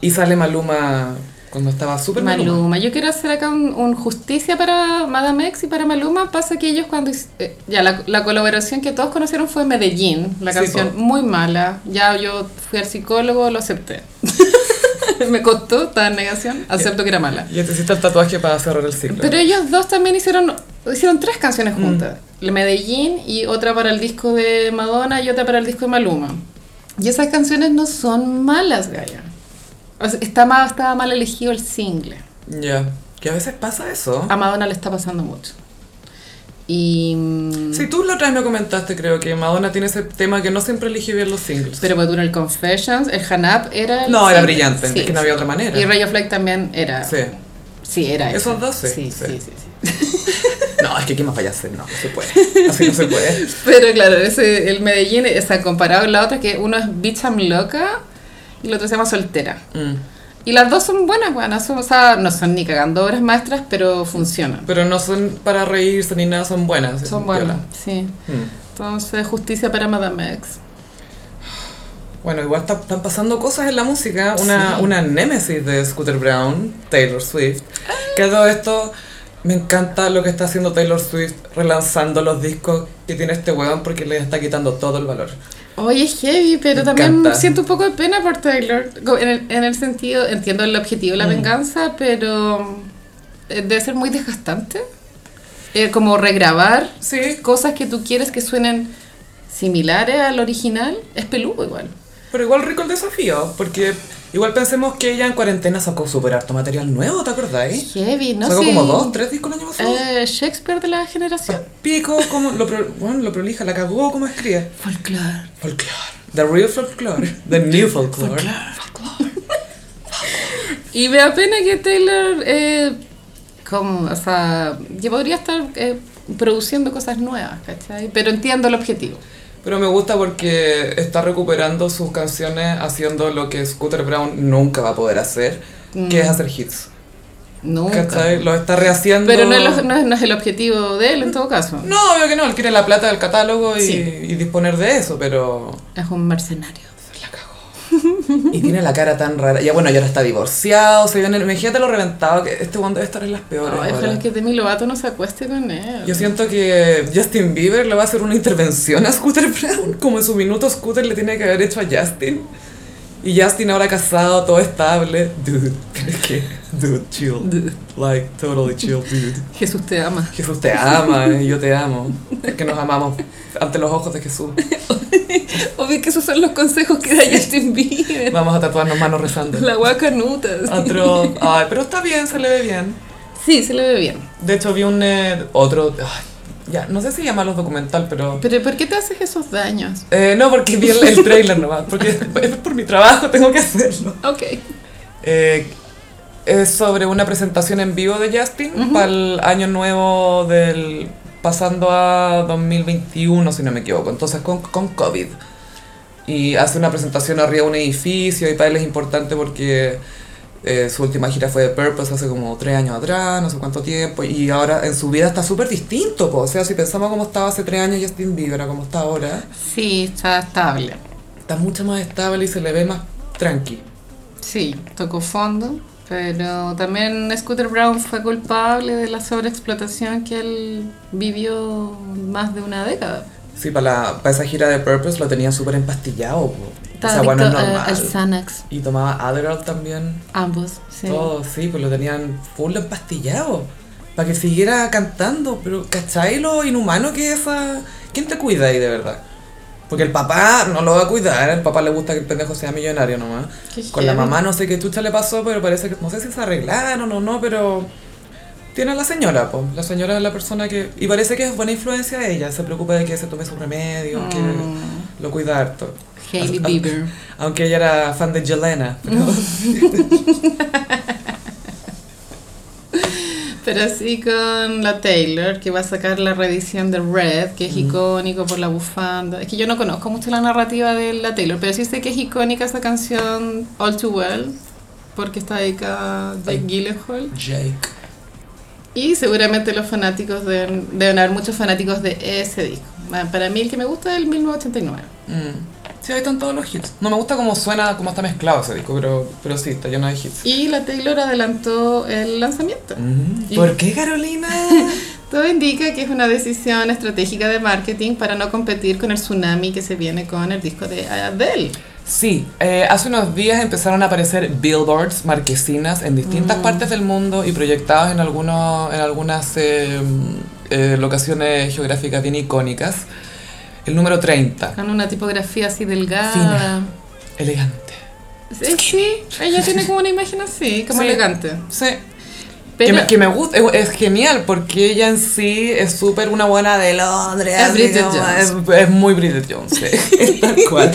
Y sale Maluma cuando estaba súper Maluma. Maluma. Yo quiero hacer acá un, un justicia para Madame X y para Maluma. Pasa que ellos cuando... eh, ya, la, la colaboración que todos conocieron fue Medellín, la Sí, canción po. muy mala. Ya yo fui al psicólogo, lo acepté. me costó, estaba en negación, acepto que era mala. Y te hiciste el tatuaje para cerrar el ciclo. Pero ellos dos también hicieron hicieron tres canciones juntas. La Medellín y otra para el disco de Madonna y otra para el disco de Maluma. Y esas canciones no son malas, Gaya. O sea, está mal, estaba mal elegido el single. Ya. Que a veces pasa eso. A Madonna le está pasando mucho. Y... mm, Sí, tú la otra vez me comentaste, creo que Madonna tiene ese tema que no siempre elige bien los singles. Pero bueno, el Confessions, el Hanap era... el no, era single. brillante, Sí. es que no había otra manera. Y Ray of Light también era... Sí. Sí, era Esos ese. dos, sí, Sí, sí. sí, sí, sí. No, es que ¿qué más vaya a hacer? No, no se puede. Así no se puede. Pero claro, ese, el Medellín está comparado con la otra, que uno es Bitch I'm Loca y el otro se llama Soltera. Mm. Y las dos son buenas. Son, o sea, no son ni cagando obras maestras, pero funcionan. Pero no son para reírse ni nada, son buenas. Son buenas, sí. Mm. Entonces, justicia para Madame X. Bueno, igual está- están pasando cosas en la música. Una, Sí. una némesis de Scooter Brown, Taylor Swift. Que todo esto, me encanta lo que está haciendo Taylor Swift relanzando los discos que tiene este weón porque le está quitando todo el valor. Oye, es heavy, pero Me también encanta. siento un poco de pena por Taylor. En el, en el sentido, entiendo el objetivo de la Mm. venganza, pero eh, debe ser muy desgastante. Eh, como regrabar Sí, cosas que tú quieres que suenen similares al original, es peludo igual. Pero igual rico el desafío, porque igual pensemos que ella en cuarentena sacó súper harto material nuevo, ¿te acordáis? Heavy, ¿no? sacó Sí. como dos, tres discos el año pasado. Eh, Shakespeare de la generación. Pico, como lo, pro- bueno, lo prolija, la cagó como escribe. Folklore. Folklore. The real folklore. The new folklore. Y me da pena que Taylor, eh, como, o sea, que podría estar eh, produciendo cosas nuevas, ¿cachai? Pero entiendo el objetivo. Pero me gusta porque está recuperando sus canciones haciendo lo que Scooter Brown nunca va a poder hacer, que es hacer hits. Nunca. ¿Cachai? Lo está rehaciendo. Pero no es, lo- no es- no es el objetivo de él en todo caso. No, obvio que no, él quiere la plata del catálogo y, Sí. y disponer de eso, pero Es un mercenario. Y tiene la cara tan rara. Ya bueno, ya ahora está divorciado, se viene, imagínate lo reventado que este one debe estar en las peores. Ay, ojalá que Demi Lovato no se acueste con él. Yo siento que Justin Bieber le va a hacer una intervención a Scooter Brown, como en su minuto Scooter le tiene que haber hecho a Justin. Y Justin ahora casado, todo estable. Dude, tienes que. Dude, chill. Dude. Like, totally chill, dude. Jesús te ama. Jesús te ama y yo te amo. Es que nos amamos ante los ojos de Jesús. Obvio que esos son los consejos que da Justin Bieber. Vamos a tatuarnos manos rezando. La guacanuta. Otro. Ay, pero está bien, se le ve bien. Sí, se le ve bien. De hecho, vi un eh, otro. ay, ya, no sé si llamarlo documental, pero. Pero ¿por qué te haces esos daños? Eh, no, porque vi el, el trailer nomás. Porque es por mi trabajo, tengo que hacerlo. Ok. Eh, es sobre una presentación en vivo de Justin para el año nuevo del. Pasando a 2021, si no me equivoco. Entonces, con, con COVID. Y hace una presentación arriba de un edificio y para él es importante porque eh, su última gira fue de Purpose hace como tres años atrás, no sé cuánto tiempo, y ahora en su vida está súper distinto, po. o sea, si pensamos cómo estaba hace tres años Justin Bieber a cómo está ahora, Sí, está estable. está mucho más estable y se le ve más tranqui. Sí, tocó fondo. Pero también Scooter Brown fue culpable de la sobreexplotación que él vivió más de una década. Sí, para, la, para esa gira de Purpose lo tenía súper empastillado, po. Estaba Esa bueno es normal. al Xanax, Y tomaba Adderall también. ambos. Sí. Todo, sí, pues lo tenían full empastillado. Para que siguiera cantando. Pero, ¿cachai lo inhumano que es esa... ¿Quién te cuida ahí de verdad? Porque el papá no lo va a cuidar, el papá le gusta que el pendejo sea millonario nomás. Qué Con la mamá no sé qué chucha le pasó, pero parece que, no sé si se arreglaron o no, pero tiene a la señora, pues. La señora es la persona que, y parece que es buena influencia de ella, se preocupa de que se tome sus remedios, Mm. que lo cuida harto. Hailey Bieber. Aunque ella era fan de Jelena, pero Pero así con la Taylor, que va a sacar la reedición de Red, que es icónico por la bufanda. Es que yo no conozco mucho la narrativa de la Taylor, pero sí sé que es icónica esa canción All Too Well, porque está dedicada a Jake. Gyllenhaal. Jake. Y seguramente los fanáticos deben, deben haber muchos fanáticos de ese disco. Para mí el que me gusta es el 1989. Mm. Sí, ahí están todos los hits. No me gusta cómo suena, cómo está mezclado ese disco, pero, pero sí, está lleno de hits. Y la Taylor adelantó el lanzamiento. Mm. ¿Por qué, Carolina? Todo indica que es una decisión estratégica de marketing para no competir con el tsunami que se viene con el disco de Adele. Sí, eh, hace unos días empezaron a aparecer billboards, marquesinas en distintas partes del mundo y proyectados en, algunos, en algunas eh, eh, locaciones geográficas bien icónicas. El número 30, Con una tipografía así delgada. Fina. elegante. Sí, sí, ella tiene como una imagen así, como Sí. elegante. Sí. Que, Pero- me, que me gusta, es, es genial porque ella en sí es súper una buena de Londres. Es Bridget como- Jones. Es, es muy Bridget Jones, sí. Tal cual.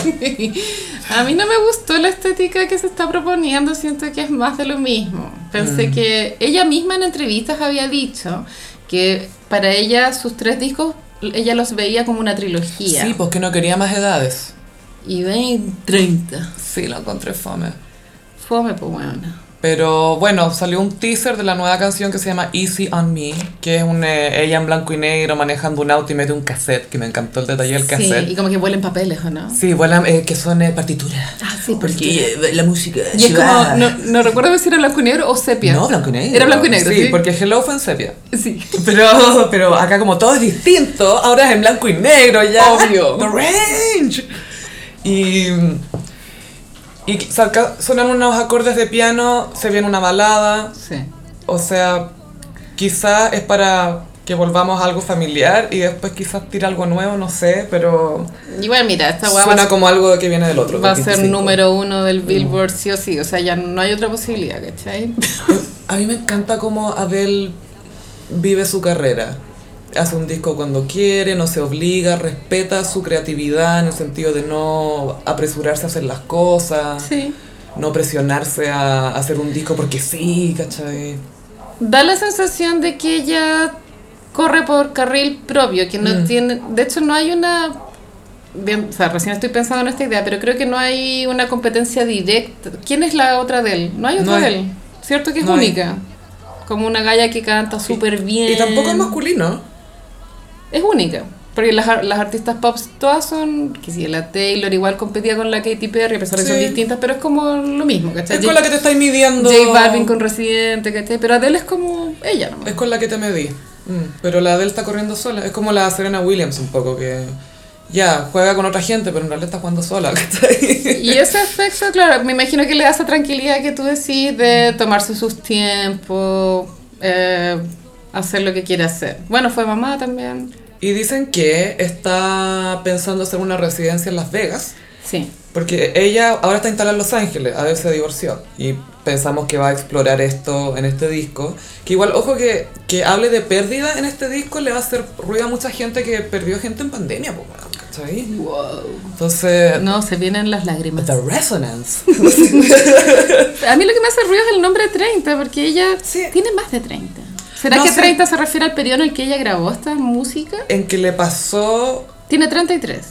A mí no me gustó la estética que se está proponiendo, siento que es más de lo mismo. Pensé Mm. que ella misma en entrevistas había dicho que para ella sus tres discos, ella los veía como una trilogía. Sí, porque no quería más edades. Y ven 30. Sí, lo encontré fome. Fome, pues bueno. Pero bueno, salió un teaser de la nueva canción que se llama Easy on Me, que es un, eh, ella en blanco y negro manejando un auto y mete un cassette, que me encantó el detalle del Sí, cassette. y como que vuelen papeles, ¿o no? Sí, vuelan, eh, que son eh, partituras. Ah, sí, Porque eh, la música Y es como, no, no recuerdo si era blanco y negro o sepia. No, blanco y negro. Era blanco y negro, sí. porque Hello fue en sepia. Sí. Pero, pero acá como todo es distinto, ahora es en blanco y negro ya. Obvio. The range. Y, y saca- sonan unos acordes de piano, se viene una balada, Sí. o sea, quizás es para que volvamos a algo familiar y después quizás tira algo nuevo, no sé, pero Igual, mira, esta va, suena como algo que viene del otro. va a ser 25. número uno del Billboard sí o sí. O sea, ya no hay otra posibilidad, ¿cachai? A mí me encanta cómo Adele vive su carrera. Hace un disco cuando quiere, no se obliga, respeta su creatividad en el sentido de no apresurarse a hacer las cosas, Sí. no presionarse a hacer un disco porque sí, ¿cachai? Da la sensación de que ella corre por carril propio, que no Mm. tiene... De hecho, no hay una... Bien, o sea, recién estoy pensando en esta idea, pero creo que no hay una competencia directa. ¿Quién es la otra de él? No hay otra No hay. de él. ¿Cierto que es No hay. única? Como una galla que canta súper bien. Y tampoco es masculino. Es única. Porque las, las artistas pop todas son, que si la Taylor igual competía con la Katy Perry, a pesar de que son distintas, pero es como lo mismo, ¿cachai? Es con la que te estáis midiendo. J Balvin con Residente, ¿cachai? Pero Adele es como ella nomás. Es con la que te medí. Mm, Pero la Adele está corriendo sola. Es como la Serena Williams un poco, que ya juega con otra gente, pero en realidad está jugando sola. ¿cachai? Y ese aspecto, claro, me imagino que le da esa tranquilidad que tú decís de tomarse sus tiempos, eh, hacer lo que quiere hacer. Bueno, fue mamá también. Y dicen que está pensando hacer una residencia en Las Vegas, Sí. porque ella ahora está instalada en Los Ángeles, a ver se divorció. Y pensamos que va a explorar esto en este disco. Que igual, ojo que, que hable de pérdida en este disco le va a hacer ruido a mucha gente que perdió gente en pandemia, ¿cachai? Wow. Entonces, No, se vienen las lágrimas. The Resonance. A mí lo que me hace ruido es el nombre 30, porque ella Sí. tiene más de 30. ¿Será No que sé. 30 se refiere al periodo en el que ella grabó esta música? en que le pasó Tiene 33.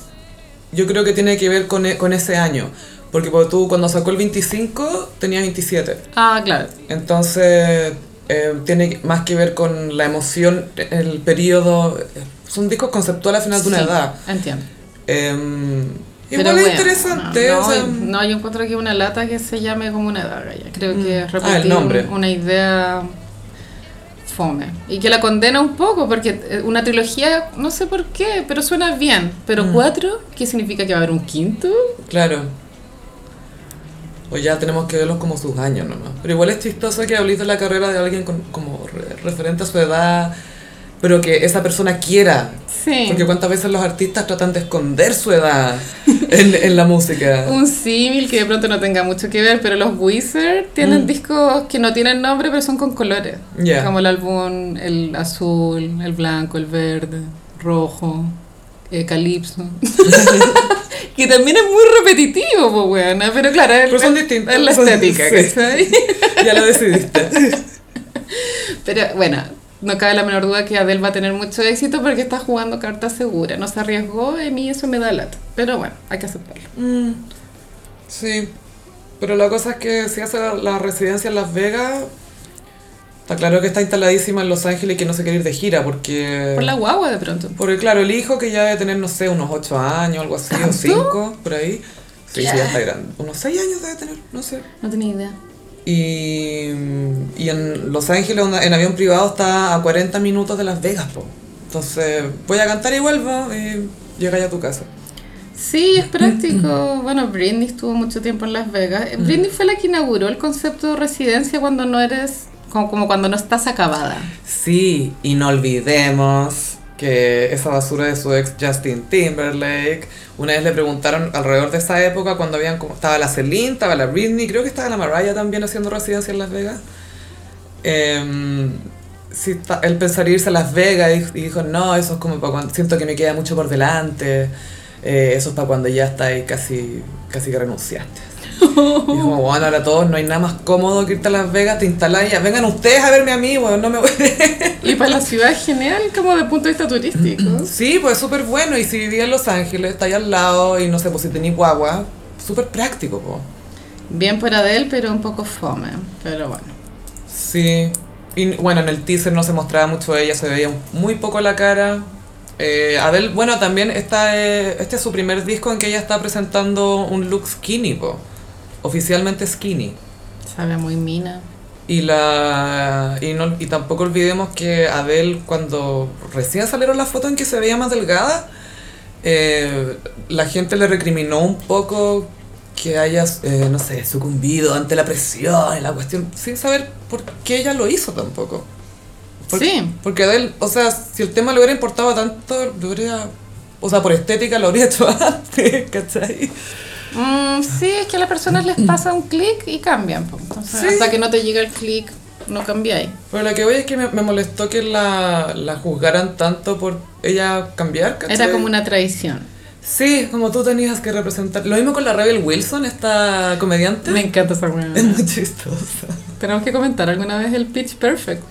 Yo creo que tiene que ver con, e- con ese año. Porque tú cuando sacó el 25 tenía 27. Ah, claro. Entonces eh, tiene más que ver con la emoción, el periodo. Son discos conceptuales al final de una Sí, edad. Entiendo. Eh, Pero igual es interesante. No, o sea, no, yo encuentro que una lata que se llame como una ya. Creo que es Ah, el repetir nombre. un- una idea fome. Y que la condena un poco, porque eh, una trilogía, no sé por qué, pero suena bien. Pero Mm. cuatro, ¿qué significa que va a haber un quinto? Claro. O ya tenemos que verlos como sus años nomás. Pero igual es chistoso que hables de la carrera de alguien con- como re- referente a su edad, pero que esa persona quiera. Sí. Porque cuántas veces los artistas tratan de esconder su edad en, en la música. Un símil que de pronto no tenga mucho que ver, pero los Wizard tienen Mm. discos que no tienen nombre, pero son con colores. Ya. Como el álbum, el azul, el blanco, el verde, rojo, eh, calipso. que también es muy repetitivo, pues. Pero claro, es, Pero son es- distintos. es la estética, sí. ¿cachai? ya lo decidiste. Pero bueno, no cabe la menor duda que Adele va a tener mucho éxito porque está jugando carta segura. No se arriesgó, y a mí eso me da lata. Pero bueno, hay que aceptarlo. Mm, sí. Pero la cosa es que si hace la, la residencia en Las Vegas, está claro que está instaladísima en Los Ángeles y que no se quiere ir de gira porque... Por la guagua de pronto. Porque claro, el hijo que ya debe tener, no sé, unos 8 años, algo así, o ¿Tanto? 5, por ahí. Sí, sí, Ya. ya está grande. Unos 6 años debe tener, no sé. No tenía idea. Y, y en Los Ángeles, en avión privado, está a 40 minutos de Las Vegas, po. Entonces, voy a cantar y vuelvo y llega ya a tu casa. Sí, es práctico. Bueno, Britney estuvo mucho tiempo en Las Vegas. Mm. Britney fue la que inauguró el concepto de residencia cuando no eres, como, como cuando no estás acabada. Sí, y no olvidemos que esa basura de su ex Justin Timberlake, una vez le preguntaron alrededor de esa época cuando habían estaba la Celine, estaba la Britney, creo que estaba la Mariah también haciendo residencia en Las Vegas. em, si él pensaría irse a Las Vegas y, dijo, no, eso es como para cuando siento que me queda mucho por delante, eh, eso es para cuando ya está ahí casi, casi que renunciaste. Y como, bueno, ahora todos no hay nada más cómodo que irte a Las Vegas, te instalas y ya, vengan ustedes a verme a mí, bueno, no me voy. Y para la ciudad es genial como de punto de vista turístico. sí, pues súper bueno, y si vivía en Los Ángeles, está ahí al lado, y no sé, pues si tenía guagua, súper práctico, pues. Bien por Adele, pero un poco fome. Pero bueno. Sí, y bueno, en el teaser no se mostraba mucho de ella, se veía muy poco la cara. Eh, Adele, bueno, también está, eh, este es su primer disco en que ella está presentando un look skinny, po. Oficialmente skinny. Sabe muy mina. Y, la, y, no, y tampoco olvidemos que Adele, cuando recién salieron las fotos en que se veía más delgada, eh, la gente le recriminó un poco que haya, eh, no sé, sucumbido ante la presión y la cuestión, sin saber por qué ella lo hizo tampoco. Sí. Porque Adele, o sea, si el tema le hubiera importado tanto, lo habría, o sea, por estética lo habría hecho antes, ¿cachai? Mm, sí, es que a las personas les pasa un clic y cambian. po. Entonces, Sí. Hasta que no te llega el clic, no cambiáis. Pero lo que voy es que me, me molestó que la, la juzgaran tanto por ella cambiar, ¿cachai? Era como una traición. Sí, como tú tenías que representar. Lo mismo con la Rebel Wilson, esta comediante. Me encanta esa weá. Es muy chistosa. Tenemos que comentar alguna vez el Pitch Perfect.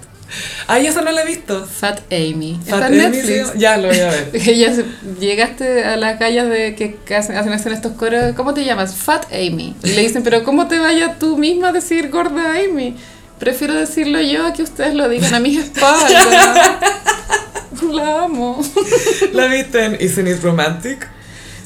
Ay, esa no la he visto. Fat Amy. Fat Está en Amy, Netflix. sí, Ya, lo voy a ver. Ella llegaste a las calles de que hacen hacen estos coros, ¿cómo te llamas? Fat Amy. Y le dicen, pero ¿cómo te vaya tú misma a decir gorda Amy? Prefiero decirlo yo a que ustedes lo digan a mis espaldas. La amo. ¿La viste en Isn't It Romantic?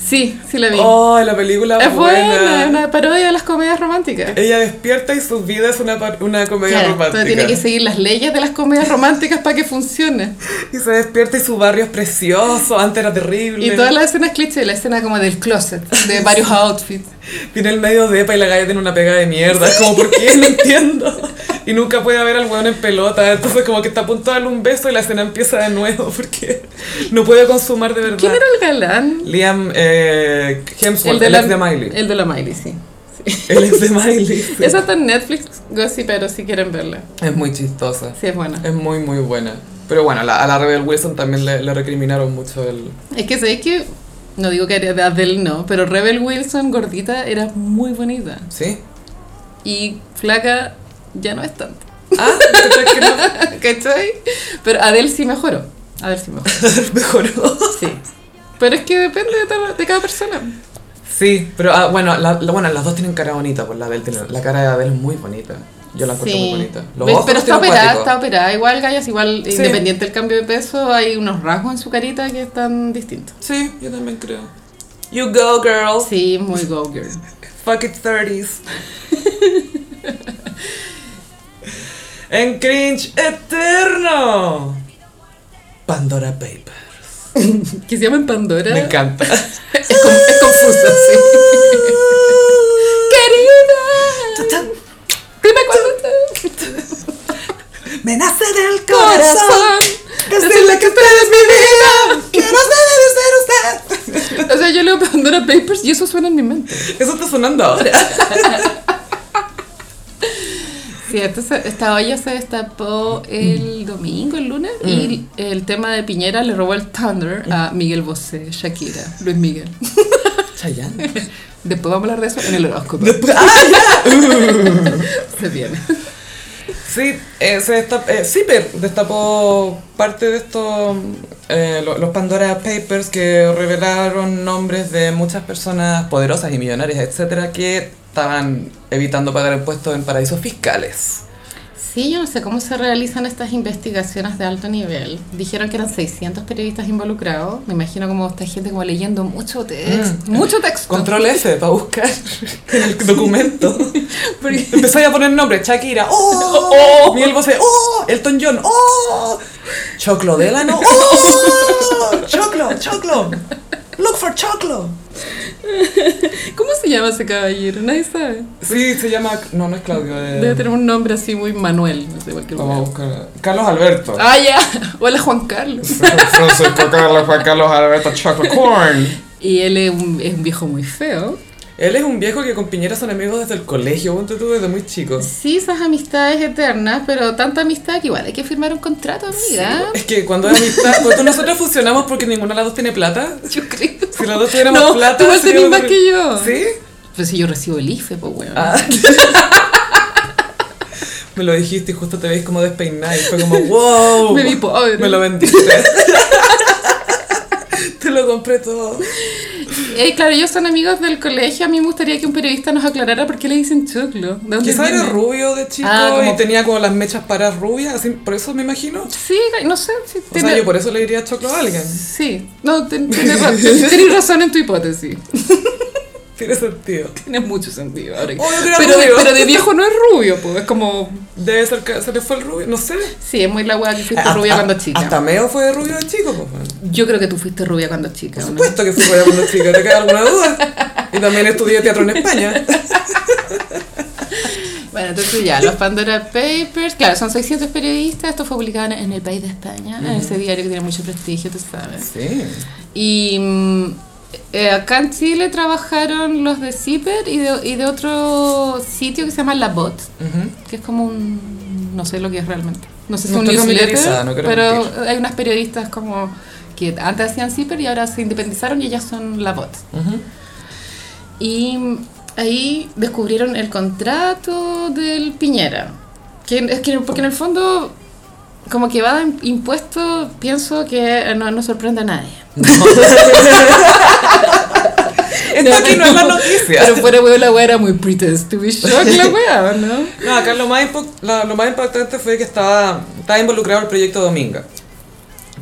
Sí, sí la vi. Oh, la película es buena. buena, es una parodia de las comedias románticas. Ella despierta y su vida es una, una comedia Claro, romántica. tiene que seguir las leyes de las comedias románticas para que funcione. Y se despierta y su barrio es precioso, antes era terrible. Y todas las escenas cliché, la escena como del closet, de varios outfits. Tiene el medio de epa y la galla tiene una pegada de mierda. Es como, ¿por qué? No entiendo. Y nunca puede ver al weón en pelota. Entonces como que está a punto de darle un beso y la escena empieza de nuevo porque no puede consumar de verdad. ¿Quién era el galán? Liam eh, Hemsworth, el, la, ex de Miley. El de la Miley, sí. sí. El ex de Miley. sí. Esa está en Netflix, Gossip, pero si quieren verla. Es muy chistosa. Sí, es buena. Es muy, muy buena. Pero bueno, a la, a la Rebel Wilson también le, le recriminaron mucho el... Es que sabéis que, no digo que era de Adele, no, pero Rebel Wilson, gordita, era muy bonita. ¿Sí? Y flaca, ya no es tanto. Ah, ¿cachai que no? ¿Cachai? Pero Adele sí mejoró. Adele sí mejoró. Mejoró. Sí. Pero es que depende de, cada persona. Sí, pero ah, bueno, la, la- bueno, las dos tienen cara bonita, pues la, Adele tiene- la cara de Adele es muy bonita. Yo la encuentro muy bonita. Los ¿Ves? ojos Pero está operada, está operada. Igual, Gallas, igual, Sí. independiente del cambio de peso, hay unos rasgos en su carita que están distintos. Sí, yo también creo. You go, girl. Sí, muy go girl. Fuck it 30s. en cringe eterno. Pandora Papers. Que se llaman Pandora. Me encanta. Es, con- es confuso, sí. Querida. Dime cuándo Me nace del. Corazón. Decirle que usted es mi vida. Que no debe ser usted. O sea, yo leo Pandora Papers y eso suena en mi mente. Eso está sonando ahora. Entonces esta olla se destapó el domingo, el lunes, y el tema de Piñera le robó el Thunder a Miguel Bosé, Shakira, Luis Miguel. Chayanne. Después vamos a hablar de eso en el horóscopo. Se viene. Sí, eh, se destap- eh, Zipper destapó parte de estos, eh, lo- los Pandora Papers que revelaron nombres de muchas personas poderosas y millonarias, etcétera, que estaban evitando pagar impuestos en paraísos fiscales. Sí, yo no sé cómo se realizan estas investigaciones de alto nivel. Dijeron que eran 600 periodistas involucrados. Me imagino como esta gente como leyendo mucho texto. Mucho texto. Control F para buscar el documento. Porque- Empezáis a poner nombres, Shakira, ¡oh! Miguel Bosé, ¡oh! Elton John, ¡oh! Choclo Delano, ¡oh! Choclo, Choclo. Look for Choclo. ¿Cómo se llama ese caballero? Nadie sabe. Sí, se llama. No, no es Claudio. eh, Debe tener un nombre así muy Manuel. No sé, cualquier Vamos a buscar. Carlos Alberto. Ah, ya. Hola, Juan Carlos. Francisco Carlos Juan Carlos Alberto Chocolate Corn. Y él es un, es un viejo muy feo. Él es un viejo que con Piñera son amigos desde el colegio, ponte tú desde muy chico. Sí, esas amistades eternas, pero tanta amistad que igual hay que firmar un contrato, amiga. Es que cuando hay amistad, pues nosotros funcionamos porque ninguna de las dos tiene plata. Yo creo. Si las dos tuviéramos No, plata. tú igual tenés seríamos- más que yo. ¿Sí? Pues si yo recibo el IFE, pues bueno. Ah. Me lo dijiste y justo te veis como despeinada y fue como, wow. Me vi pobre. Me lo vendiste. te lo compré todo. Eh, claro, ellos son amigos del colegio. A mí me gustaría que un periodista nos aclarara por qué le dicen choclo. ¿De dónde Quizás era rubio de chico Ah, como- y tenía como las mechas paradas rubias, así, por eso me imagino. Sí, no sé. Sí, O tiene- sea, yo por eso le diría choclo a alguien. sí. no, ten- tienes ra- tenés razón en tu hipótesis. Tiene sentido. Tiene mucho sentido. Ahora. Obvio que era pero, de, pero de viejo no es rubio, pues es como. Debe ser que se le fue el rubio, no sé. Sí, es muy la weá que fuiste rubia cuando chica. Hasta Meo fue rubio de chico, pues. Yo creo que tú fuiste rubia cuando chica. Por supuesto que fui rubia cuando chica, ¿te queda alguna duda? Y también estudié teatro en España. Bueno, entonces ya, los Pandora Papers, claro, son 600 periodistas, esto fue publicado en el País de España, en ese diario que tiene mucho prestigio, tú sabes. Sí. Y mm, eh, acá en Chile trabajaron los de Zipper y de, y de otro sitio que se llama La Bot, Ujú. que es como un... no sé lo que es realmente. No sé si No es un newsletter, no pero mentir. hay unas periodistas como que antes hacían Zipper y ahora se independizaron y ellas son La Bot. Ujú. Y ahí descubrieron el contrato del Piñera. Que es que, porque en el fondo, como que va de impuesto, pienso que no, no sorprende a nadie. Esto aquí no es la noticia. Pero fuera huevo la wea era muy pretest to be shocked la wea, ¿o ¿no? No, acá lo más, la- lo más impactante fue que estaba, estaba involucrado el proyecto Dominga,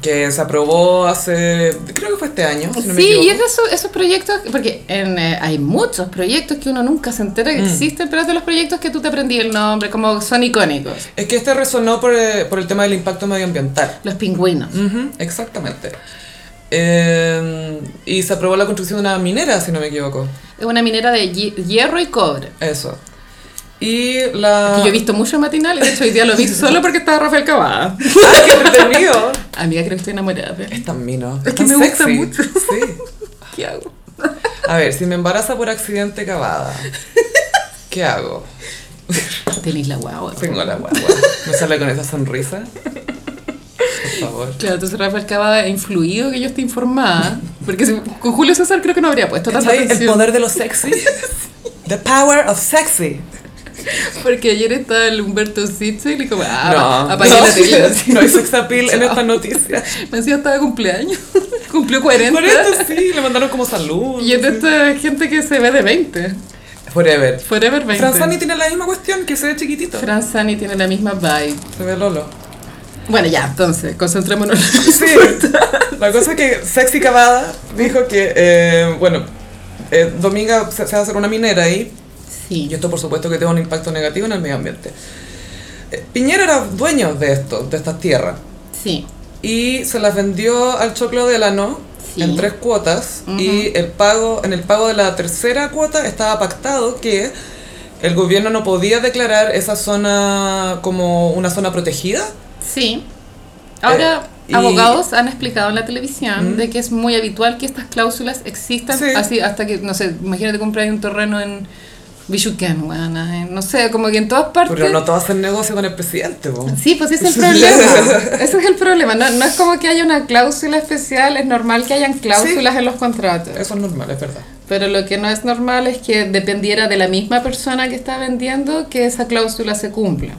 que se aprobó hace, creo que fue este año, si no me sí, y equivoco. es de esos, esos proyectos, porque en, eh, hay muchos proyectos que uno nunca se entera que Mm. existen, pero es de los proyectos que tú te aprendí el nombre, como son icónicos. Es que este resonó por, eh, por el tema del impacto medioambiental. Los pingüinos. Ujú, exactamente. Eh, y se aprobó la construcción de una minera, si no me equivoco. Es una minera de hie- hierro y cobre. Eso. Y la... Que yo he visto mucho matinal y de hecho hoy día lo vi solo porque estaba Rafael Cavada. ¡Ah, qué entretenido! Amiga, creo que estoy enamorada de él. Es tan mino. Es que tan me gusta sexy. mucho. Sí. ¿Qué hago? A ver, si me embaraza por accidente cavada, ¿qué hago? Tenéis la guagua. Tengo la guagua. ¿Me sale con esa sonrisa? Por favor. Claro, entonces Rafael Cavada ha influido que yo esté informada. Porque si- con Julio César creo que no habría puesto tanta ¿Cachai? El atención. poder de lo sexy. The power of sexy. Porque ayer estaba el Humberto Sitze y como, ah, no, apagué no, la tele. no hay sex appeal en esta noticia. Me decía estaba de cumpleaños. Cumplió 40. Por esto sí, le mandaron como salud. Y es de esta gente que se ve de 20. Forever. Forever 20. Franzani tiene la misma cuestión, que se ve chiquitito. Franzani tiene la misma vibe. Se ve Lolo. Bueno, ya, entonces, concentrémonos. Sí, la cosa es que Sexy Cavada dijo que, eh, bueno, eh, Dominga se, se va a hacer una minera ahí, Sí. y esto por supuesto que tiene un impacto negativo en el medio ambiente. Eh, Piñera era dueño de esto, de estas tierras, Sí. y se las vendió al Choclo de Lano Sí. en tres cuotas, y el pago, en el pago de la tercera cuota estaba pactado que el gobierno no podía declarar esa zona como una zona protegida. Sí. Ahora, Eh, y- abogados han explicado en la televisión Mm. de que es muy habitual que estas cláusulas existan Sí. así hasta que, no sé, imagínate comprar un terreno en Bichuquén, en- no sé, como que en todas partes. Pero no todo hacen negocio con el presidente, po. Sí, pues ese es el problema. Ese es el problema. No, no es como que haya una cláusula especial, es normal que hayan cláusulas en los contratos. Eso es normal, es verdad. Pero lo que no es normal es que dependiera de la misma persona que está vendiendo que esa cláusula se cumpla.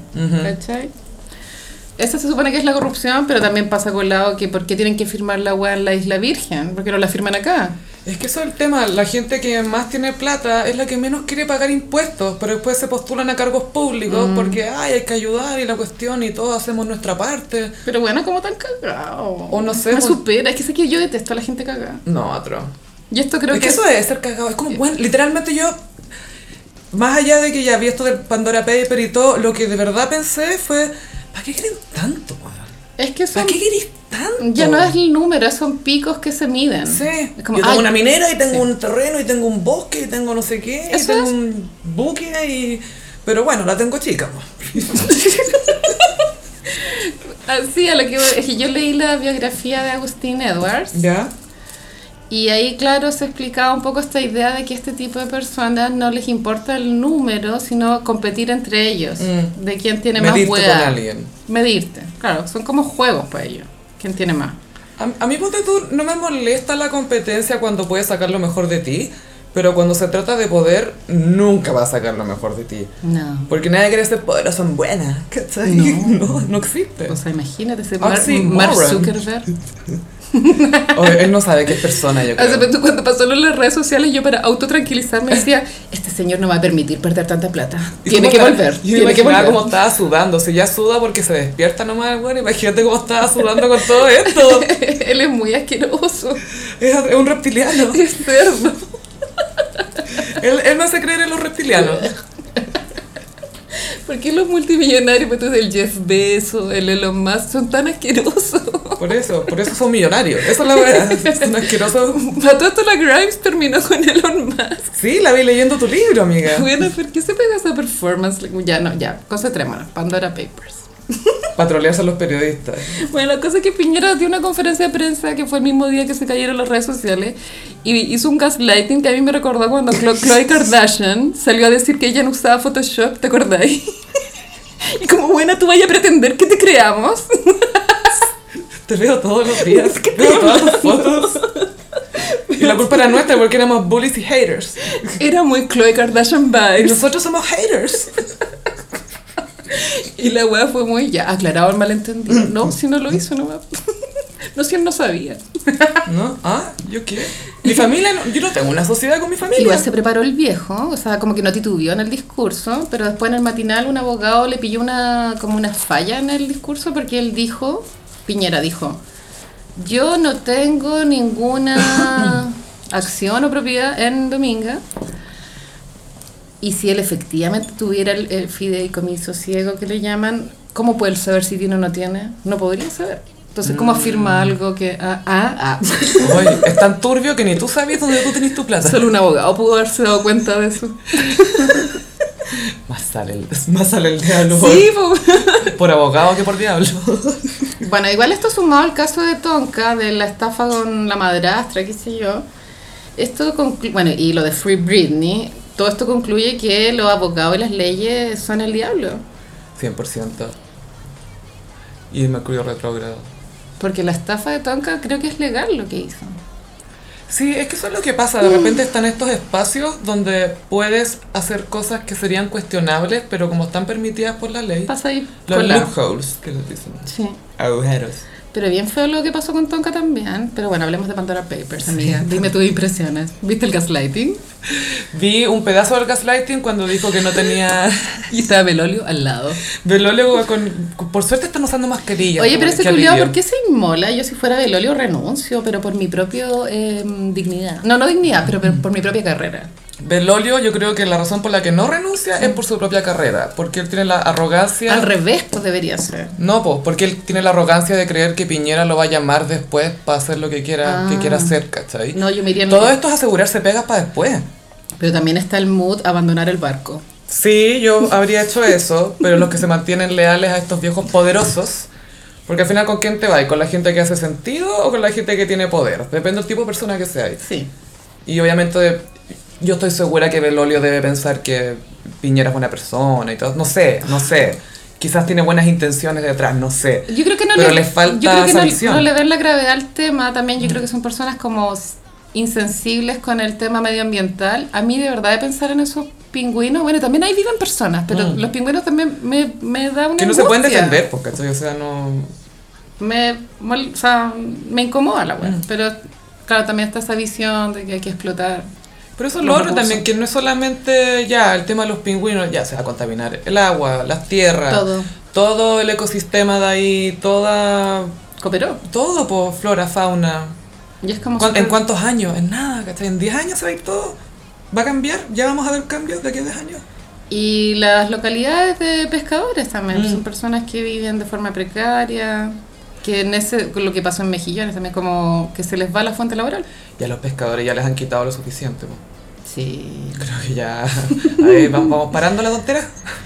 Esa se supone que es la corrupción, pero también pasa con lado que ¿por qué tienen que firmar la weá en la Isla Virgen? ¿Por qué no la firman acá? Es que eso es el tema, la gente que más tiene plata es la que menos quiere pagar impuestos, pero después se postulan a cargos públicos Mm. porque ay, hay que ayudar y la cuestión y todos hacemos nuestra parte. Pero bueno, como tan cagado. O no sé, Me pues- supera, es que sé que yo detesto a la gente cagada. No, otro. Y esto creo es que, que eso es ser cagado, es como, bueno, literalmente yo, más allá de que ya vi esto del Pandora Paper y todo, lo que de verdad pensé fue, ¿para qué quieren tanto, weón? es que son ¿Para qué queréis tanto? ya no es el número, son picos que se miden. Sí, Es como, yo tengo ay, una minera y tengo sí. un terreno y tengo un bosque y tengo no sé qué y tengo es. un buque y... Pero bueno, la tengo chica. po. Ah, a lo que voy- es que yo leí la biografía de Agustín Edwards ¿Ya? Y ahí, claro, se explicaba un poco esta idea de que este tipo de personas no les importa el número, sino competir entre ellos, Mm. de quién tiene Medirte más con hueá. alguien. Medirte, claro, son como juegos para ellos, quién tiene más. A, a mí, ponte tú, no me molesta la competencia cuando puedes sacar lo mejor de ti, pero cuando se trata de poder, nunca vas a sacar lo mejor de ti. No. Porque nadie quiere ser poderosa en buena, ¿cachai? No. no, no existe. O sea, imagínate ese Mar- Oxymoron. Mark Zuckerberg. O él no sabe qué es persona, yo Hace creo. rato cuando pasó en las redes sociales, yo para autotranquilizarme decía, este señor no va a permitir perder tanta plata. ¿Y Tiene que volver. Yo Tiene que volver. cómo estaba sudando. Si ya suda porque se despierta nomás, bueno, imagínate cómo estaba sudando con todo esto. Él es muy asqueroso. Es, es un reptiliano. Es cerdo. Él, él me hace creer en los reptilianos. ¿Por qué los multimillonarios, pues, el Jeff Bezos, el Elon Musk, son tan asquerosos? Por eso, por eso son millonarios. Eso es la verdad. Son asquerosos. A todo esto la Grimes terminó con Elon Musk. Sí, la vi leyendo tu libro, amiga. Bueno, ¿por qué se pega esa performance? Ya, no, ya, concentrémonos. Pandora Papers. Patrolearse a los periodistas. Bueno, la cosa es que Piñera dio una conferencia de prensa que fue el mismo día que se cayeron las redes sociales y hizo un gaslighting que a mí me recordó cuando Khloe Kardashian salió a decir que ella no usaba Photoshop, ¿te acordáis? Y como buena tú vayas a pretender que te creamos. Te veo todos los días. Veo todas tus fotos. Y la culpa era nuestra porque éramos bullies y haters. Era muy Khloe Kardashian Y vibes. nosotros somos haters. Y la wea fue muy ya, aclarado el malentendido. No, si no lo hizo, no No, si él no sabía. ¿No? Ah, ¿yo qué? Mi familia, no- yo no tengo una sociedad con mi familia. Igual se preparó el viejo, o sea, como que no titubeó en el discurso, pero después en el matinal un abogado le pilló una, como una falla en el discurso porque él dijo, Piñera dijo, yo no tengo ninguna acción o propiedad en Dominga. Y si él efectivamente tuviera el, el fideicomiso ciego que le llaman, ¿cómo puede él saber si tiene o no tiene? No podría saber. Entonces, ¿cómo afirma algo que... Ah, ah, ah. Oye, es tan turbio que ni tú sabes dónde tú tenés tu plata. Solo un abogado pudo haberse dado cuenta de eso. Más sale el, más sale el diablo por, Sí, po. por abogado que por diablo. Bueno, igual esto sumado al caso de Tonka, de la estafa con la madrastra, qué sé yo. Esto conclu- bueno, y lo de Free Britney, todo esto concluye que los abogados y las leyes son el diablo. 100%. Y el mercurio retrógrado. Porque la estafa de Tonka creo que es legal lo que hizo. Sí, es que eso es lo que pasa. De repente están estos espacios donde puedes hacer cosas que serían cuestionables, pero como están permitidas por la ley, Pasa ahí los loopholes, que les dicen. Sí. Agujeros. Pero bien feo lo que pasó con Tonka también. Pero bueno, hablemos de Pandora Papers, amiga. Dime tus impresiones. ¿Viste el gaslighting? Vi un pedazo del gaslighting cuando dijo que no tenía Y estaba Belolio al lado. velólogo con, Por suerte están usando mascarillas. Oye, pero ese alivio. ¿por qué se inmola? Yo si fuera Belolio renuncio, pero por mi propia dignidad. No, no dignidad, pero por, por mi propia carrera. Belolio, yo creo que la razón por la que no renuncia es por su propia carrera, porque él tiene la arrogancia... Al revés, pues debería ser. No, pues, porque él tiene la arrogancia de creer que Piñera lo va a llamar después para hacer lo que quiera, que Ah. quiera hacer, ¿cachai? No, yo me iría Todo esto es asegurarse pegas para después. Pero también está el mood abandonar el barco. Sí, yo habría hecho eso, pero los que se mantienen leales a estos viejos poderosos, porque al final con quién te vas, con la gente que hace sentido o con la gente que tiene poder, depende del tipo de persona que seáis. Sí. Y obviamente yo estoy segura que Belolio debe pensar que Piñera es buena persona y todo, no sé, no sé. Quizás tiene buenas intenciones detrás, no sé. Yo creo que no Pero le, le falta yo creo que esa no, visión. no le ven la gravedad al tema. También yo creo que son personas como insensibles con el tema medioambiental. A mí de verdad de pensar en esos pingüinos, bueno, también ahí viven personas, pero Mm. los pingüinos también me, me da una Que no se pueden defender, porque o sea, no... me, o sea, me incomoda la wea. Mm. Pero claro, también está esa visión de que hay que explotar. Pero eso es lo otro también, que no es solamente ya el tema de los pingüinos, ya se va a contaminar el agua, las tierras, Todo. todo el ecosistema de ahí, toda... Cooperó. Todo, por flora, fauna. Y es como... ¿Cuán- súper- ¿En cuántos años? En nada, ¿cachai? ¿En 10 años se va a ir todo? ¿Va a cambiar? ¿Ya vamos a ver cambios de aquí a 10 años? Y las localidades de pescadores también, Mm. son personas que viven de forma precaria, que en ese, lo que pasó en Mejillones también como que se les va la fuente laboral. Ya los pescadores ya les han quitado lo suficiente. po. Sí. Creo que ya... A ver, vamos, parando la tontera.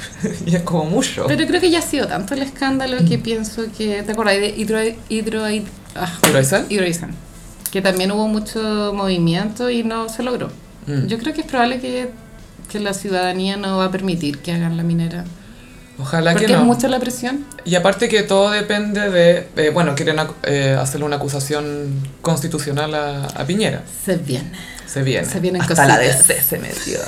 y es como mucho. Pero creo que ya ha sido tanto el escándalo que pienso que, ¿te acuerdas de hidro, hidro, ah. Hidroaizal. que también hubo mucho movimiento y no se logró. Mm. Yo creo que es probable que, que la ciudadanía no va a permitir que hagan la minera. Ojalá Porque que no. es mucha la presión. Y aparte que todo depende de, eh, bueno, quieren ac- eh, hacerle una acusación constitucional a, a Piñera. Se viene. Se viene. Se vienen Hasta la. DC se metió.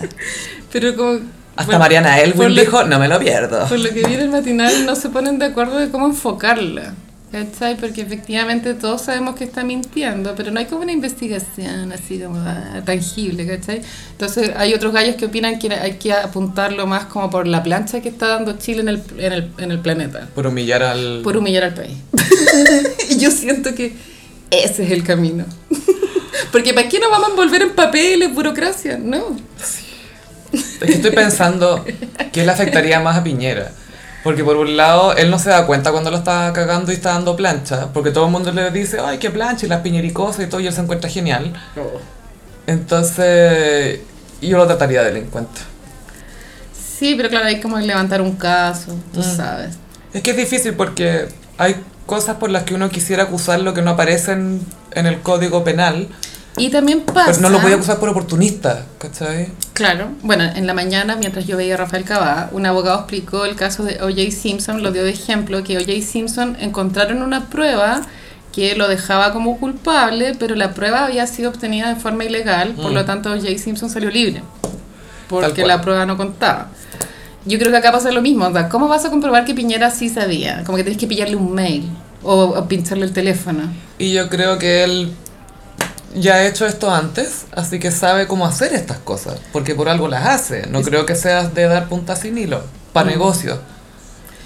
Pero como... Hasta bueno, Mariana Elwin lo- dijo, no me lo pierdo. Por lo que vi en el matinal no se ponen de acuerdo de cómo enfocarla. ¿Cachai? Porque efectivamente todos sabemos que está mintiendo, pero no hay como una investigación así como ah, tangible, ¿cachai? Entonces hay otros gallos que opinan que hay que apuntarlo más como por la plancha que está dando Chile en el, en el, en el planeta, Por humillar al... por humillar al país. y yo siento que ese es el camino. Porque ¿para qué nos vamos a envolver en papeles, burocracia? No. Es que estoy pensando qué le afectaría más a Piñera. Porque por un lado, él no se da cuenta cuando lo está cagando y está dando plancha. Porque todo el mundo le dice, ay, qué plancha, y las piñericosas y todo, y él se encuentra genial. Entonces, yo lo trataría de delincuente. Sí, pero claro, hay como levantar un caso, tú Mm. sabes. Es que es difícil porque hay cosas por las que uno quisiera acusarlo que no aparecen en el código penal. Y también pasa... Pero no lo voy a acusar por oportunista, ¿cachai? Claro, bueno, en la mañana, mientras yo veía a Rafael Cabá, un abogado explicó el caso de O.J. Simpson, lo dio de ejemplo, que O.J. Simpson encontraron una prueba que lo dejaba como culpable, pero la prueba había sido obtenida de forma ilegal, por Mm. lo tanto O.J. Simpson salió libre, porque la prueba no contaba. Yo creo que acá pasa lo mismo, o sea, ¿cómo vas a comprobar que Piñera sí sabía? Como que tienes que pillarle un mail o, o pincharle el teléfono. Y yo creo que él ya ha hecho esto antes, así que sabe cómo hacer estas cosas, porque por algo las hace. No creo que seas de dar puntas sin hilo, para Mm. negocios.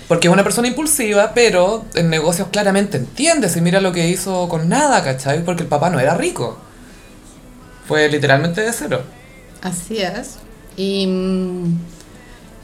Porque es una persona impulsiva, pero en negocios claramente entiende. Si mira lo que hizo con nada, ¿cachai? Porque el papá no era rico. Fue literalmente de cero. Así es. Y mm,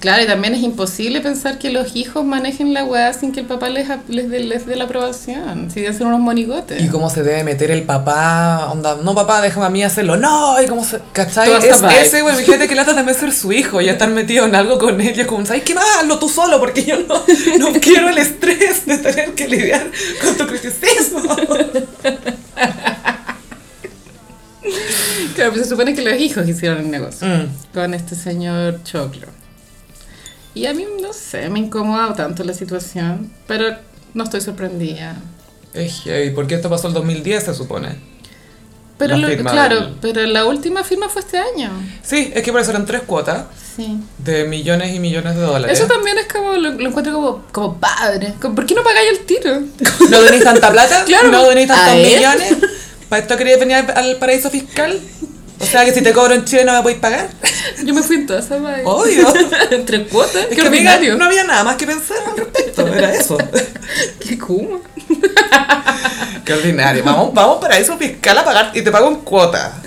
claro, y también es imposible pensar que los hijos manejen la weá sin que el papá les, les, dé, les dé la aprobación. Si deben ser unos monigotes. Y cómo se debe meter el papá, onda, no papá, déjame a mí hacerlo, no, y cómo se, ¿cachai? Es ese, güey, fíjate que lata también ser su hijo y estar metido en algo con él, y es como, ¿sabes qué? Hazlo tú solo, porque yo no, no quiero el estrés de tener que lidiar con tu criticismo. Claro, pues se supone que los hijos hicieron el negocio Mm. con este señor Choclo. Y a mí, no sé, me incomoda tanto la situación, pero no estoy sorprendida. Es heavy, porque esto pasó el 2010, se supone. Pero lo- claro, del- pero la última firma fue este año. Sí, es que por eso eran tres cuotas Sí. de millones y millones de dólares. Eso también es como, lo, lo encuentro como, como padre. Como, ¿Por qué no pagáis el tiro? ¿No tenéis tanta plata? Claro. ¿No tenéis tantos millones? ¿Para esto querías venir al, al paraíso fiscal? O sea, que si te cobro en Chile no me podéis pagar. Yo me fui en toda esa vaina. Obvio. Entre cuotas. Es Qué que, amiga, ordinario. no había nada más que pensar al respecto, era eso. Qué kuma. Qué ordinario. Vamos, vamos para eso fiscal a pagar y te pago en cuota.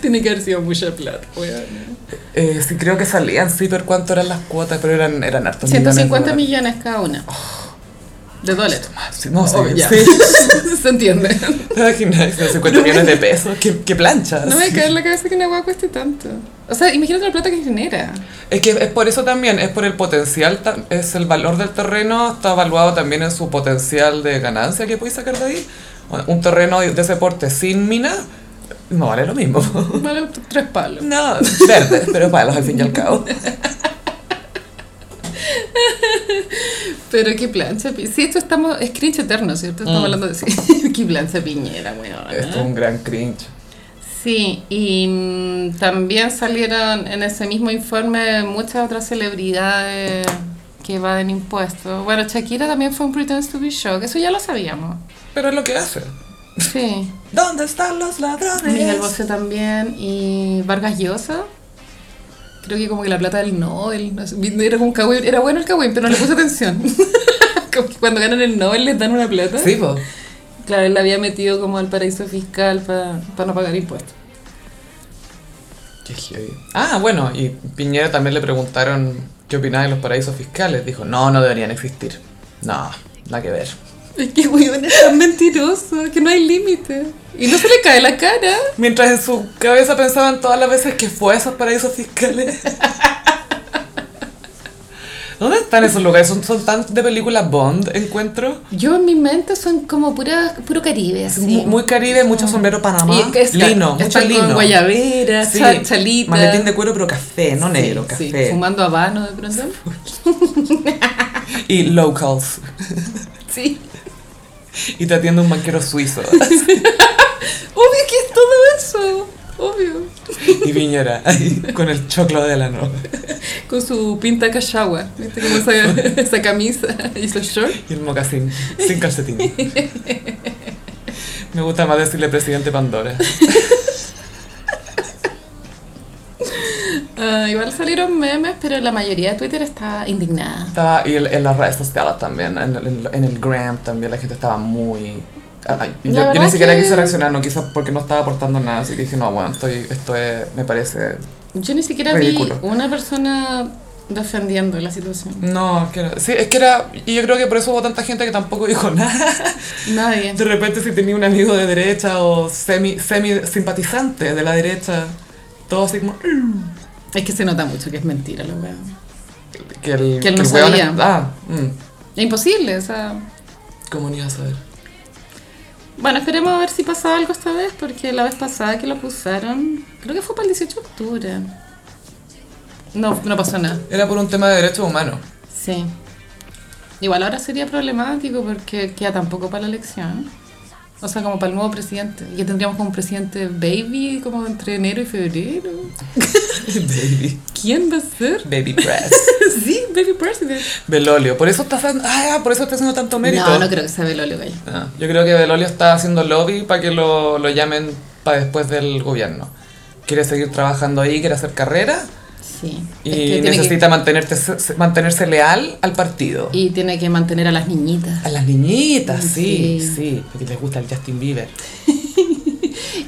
Tiene que haber sido mucha plata, weón. Eh, sí, creo que salían, sí, pero cuánto eran las cuotas, pero eran, eran hartos 150 millones. millones cada una. De dólares. dólares. Sí, no, sí. Se entiende. ¿Te imaginas? 150 millones de pesos. ¿Qué, qué planchas? No me cae en la cabeza que una hueá cueste tanto. O sea, imagínate la plata que genera. Es que es por eso también, es por el potencial, es el valor del terreno, está evaluado también en su potencial de ganancia que puedes sacar de ahí. Un terreno de ese porte sin mina no vale lo mismo. Vale tres palos. No, verde, pero palos al fin y al cabo. Pero qué plancha. Sí, esto estamos. Es cringe eterno, ¿cierto? Estamos Mm. hablando de sí. qué plancha piñera, weón. Esto es un gran cringe. Sí, y mm, también salieron en ese mismo informe muchas otras celebridades que evaden impuestos. Bueno, Shakira también fue un Pretends to be Shock, eso ya lo sabíamos. Pero es lo que hace. Sí, ¿Dónde están los ladrones? Miguel Bosé también y Vargas Llosa. Creo que como que la plata del Nobel, no sé, era como un cagüín, era bueno el cagüín, pero no le puse atención. como que cuando ganan el Nobel les dan una plata. Sí, po. Claro, él la había metido como al paraíso fiscal para no pagar impuestos. Qué heavy. Ah, bueno, y Piñera también le preguntaron qué opinaba de los paraísos fiscales. Dijo, no, no deberían existir. No, nada que ver. Es que weón es tan mentiroso que no hay límite. Y no se le cae la cara. Mientras en su cabeza pensaba en todas las veces que fue a esos paraísos fiscales. ¿Dónde están esos lugares? Son, son tan de películas Bond, encuentro. Yo en mi mente son como pura, puro Caribe, así. Muy, muy caribe, mucho sombrero Panamá. Y es- lino, mucho lino. guayabera, Sí, cha- chalita. Maletín de cuero, pero café, no negro, Sí, café. fumando habano de pronto. Y locals. Sí. Y te atiende un banquero suizo. Obvio que es todo eso. Obvio. y Viñera, ahí, con el choclo de la no. Con su pinta cachagua. ¿Viste como esa, esa camisa y esos shorts? Y el mocasín, sin calcetín. Me gusta más decirle presidente Pandora. Ah, igual salieron memes, pero la mayoría de Twitter está indignada. Estaba, y el- en las redes sociales también, en, en- en el gram también la gente estaba muy... ay, yo, yo ni siquiera que- quise reaccionar, no quise porque no estaba aportando nada, así que dije, no, bueno, estoy, esto es, me parece... Yo ni siquiera Ridículo. vi una persona defendiendo la situación. No, que era, sí, es que era, y yo creo que por eso hubo tanta gente que tampoco dijo nada. Nadie. De repente si tenía un amigo de derecha o semi, semi simpatizante de la derecha, todo así como... "Mm", Es que se nota mucho que es mentira lo weón. Que el, Que él no el weón sabía. es- ah, mm, Es imposible, o sea. ¿cómo ni iba a saber? Bueno, esperemos a ver si pasa algo esta vez, porque la vez pasada que lo acusaron, creo que fue para el 18 de octubre. No, no pasó nada. Era por un tema de derechos humanos. Sí. Igual ahora sería problemático porque queda tampoco para la elección. O sea, como para el nuevo presidente. Y que tendríamos como un presidente baby como entre enero y febrero. Baby. ¿Quién va a ser? Baby press. sí, baby president. Belolio. Por eso está haciendo, ah, por eso está haciendo tanto mérito. No, no creo que sea Belolio Gallo. Ah, yo creo que Belolio está haciendo lobby para que lo, lo llamen para después del gobierno. Quiere seguir trabajando ahí, quiere hacer carrera Sí. y Es que necesita mantenerse, mantenerse leal al partido. y tiene que mantener a las niñitas. A las niñitas, sí, Sí. sí, porque les gusta el Justin Bieber.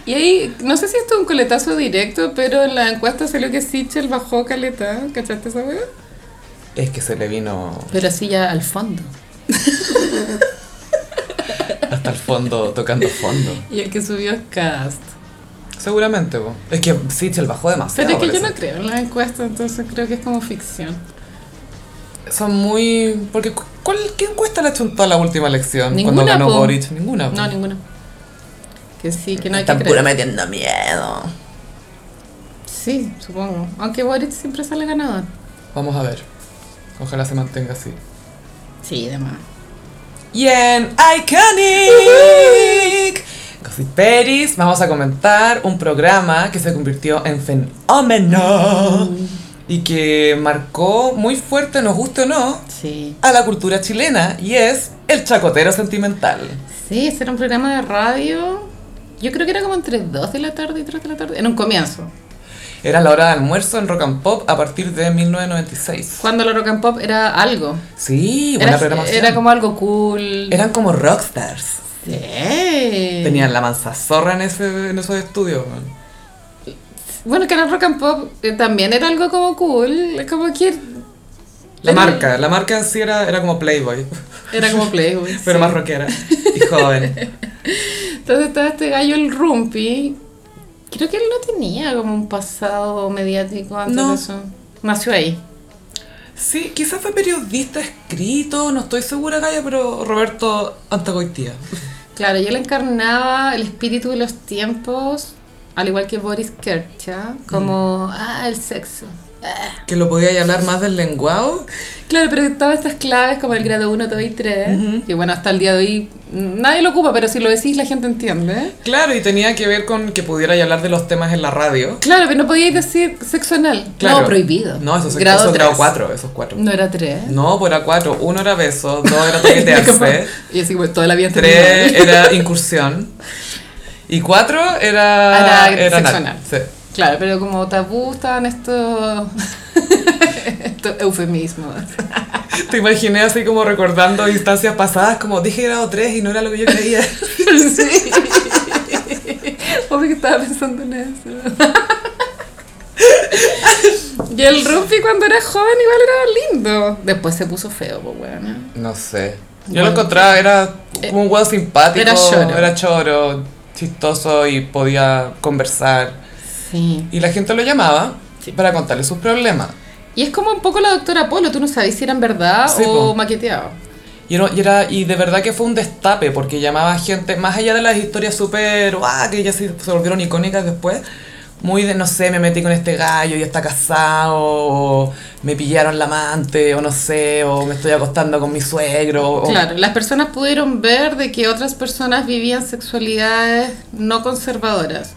Y ahí, no sé si esto es un coletazo directo, pero en la encuesta salió que Sichel bajó caleta. ¿Cachaste esa wea? Es que se le vino Pero así ya al fondo. hasta el fondo, tocando fondo. Y el que subió es Cast. Seguramente, po. es que Sichel bajó demasiado. Pero es que yo no creo en las encuestas, entonces creo que es como ficción. Son muy... Porque, cu- ¿cuál, ¿qué encuesta le ha hecho en toda la última elección? Ninguna, cuando ganó po. Boric. Ninguna. po. No, ninguna. Que sí, que no hay que Están creer. pura metiendo miedo. Sí, supongo. Aunque Boric siempre sale ganador. Vamos a ver. Ojalá se mantenga así. Sí, demás. Y en Iconic Gossiperis vamos a comentar un programa que se convirtió en fenómeno y que marcó muy fuerte, nos guste o no, Sí. a la cultura chilena y es el chacotero sentimental. Sí, ese era un programa de radio. Yo creo que era como entre 2 de la tarde y 3 de la tarde. En un comienzo. Era la hora de almuerzo en Rock and Pop a partir de 1996. Cuando la rock and pop era algo. Sí, buena Era, programación. era como algo cool. Eran como rockstars. Sí. Tenían la mansa zorra en, ese, en esos estudios. man. Bueno, que la rock and pop eh, también era algo como cool. Es como que. La era- marca, la marca en sí era, era como Playboy, Era como Playboy. pero sí. más rockera y joven. Entonces estaba este gallo, el Rumpi. Creo que él no tenía como un pasado mediático antes No. de eso. Nació ahí. Sí, quizás fue periodista escrito, no estoy segura, Gaya, pero Roberto Antagoitía. Claro, y él encarnaba el espíritu de los tiempos, al igual que Boris Kercha, como, ah, el sexo. Que lo podía hablar más del lenguado. Claro, pero todas estas claves como el grado 1, 2 y 3, que bueno, hasta el día de hoy nadie lo ocupa, pero si lo decís la gente entiende. Claro, y tenía que ver con que pudiera hablar de los temas en la radio. Claro, pero no podíais decir sexo anal. Claro. No, prohibido. No, eso es grado eso es grado tres. 4, esos cuatro. No era 3. No, pues era cuatro. Uno era beso, dos era toquetearse, y así, pues toda la vida tres era incursión. Y cuatro era... Era sexo anal. anal. Sí. Claro, pero como tabú estaban estos, estos eufemismos. Te imaginé así como recordando instancias pasadas, como dije grado 3 y no era lo que yo creía. Sí. Obvio que estaba pensando en eso. Y el Rufi cuando era joven igual era lindo. Después se puso feo, pues bueno. No sé. Yo Bueno. lo encontraba, era como un huevo simpático. Era choro. Era choro, chistoso y podía conversar. Sí. Y la gente lo llamaba para contarle sus problemas. Y es como un poco la doctora Polo, tú no sabes si era en verdad Sí, o po. maqueteado. Y, era, y, era- y de verdad que fue un destape, porque llamaba gente, más allá de las historias súper, ¡ah! que ya se, se volvieron icónicas después, muy de, no sé, me metí con este gallo y está casado, o me pillaron la amante, o no sé, o me estoy acostando con mi suegro. o- Claro, las personas pudieron ver de que otras personas vivían sexualidades no conservadoras,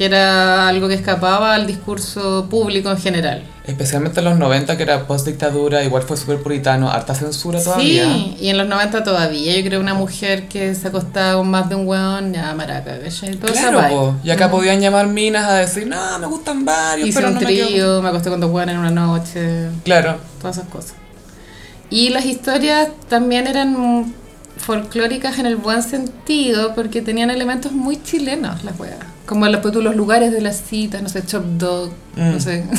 que era algo que escapaba al discurso público en general. Especialmente en los 90, que era post dictadura, igual fue súper puritano, harta censura todavía. Sí, y en los 90 todavía, yo creo una mujer que se acostaba con más de un weón, ya maraca, ¿cachai? Todo Claro, y acá podían llamar minas a decir, no, me gustan varios, Hice pero un no me quiero-". trío, me acosté con dos weones en una noche, Claro, todas esas cosas. Y las historias también eran folclóricas en el buen sentido, porque tenían elementos muy chilenos las weas. Como los, pues, los lugares de las citas, no sé, Chop Dog, no Mm. sé.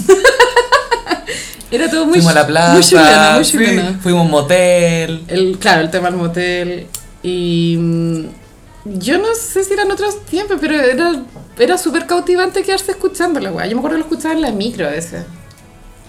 Era todo muy, fuimos a la plaza, muy chileno, muy sí, chileno. fuimos a un motel. El, claro, el tema del motel. Y mm, yo no sé si eran otros tiempos, pero era, era súper cautivante quedarse escuchando la weá. Yo me acuerdo que lo escuchaba en la micro a veces.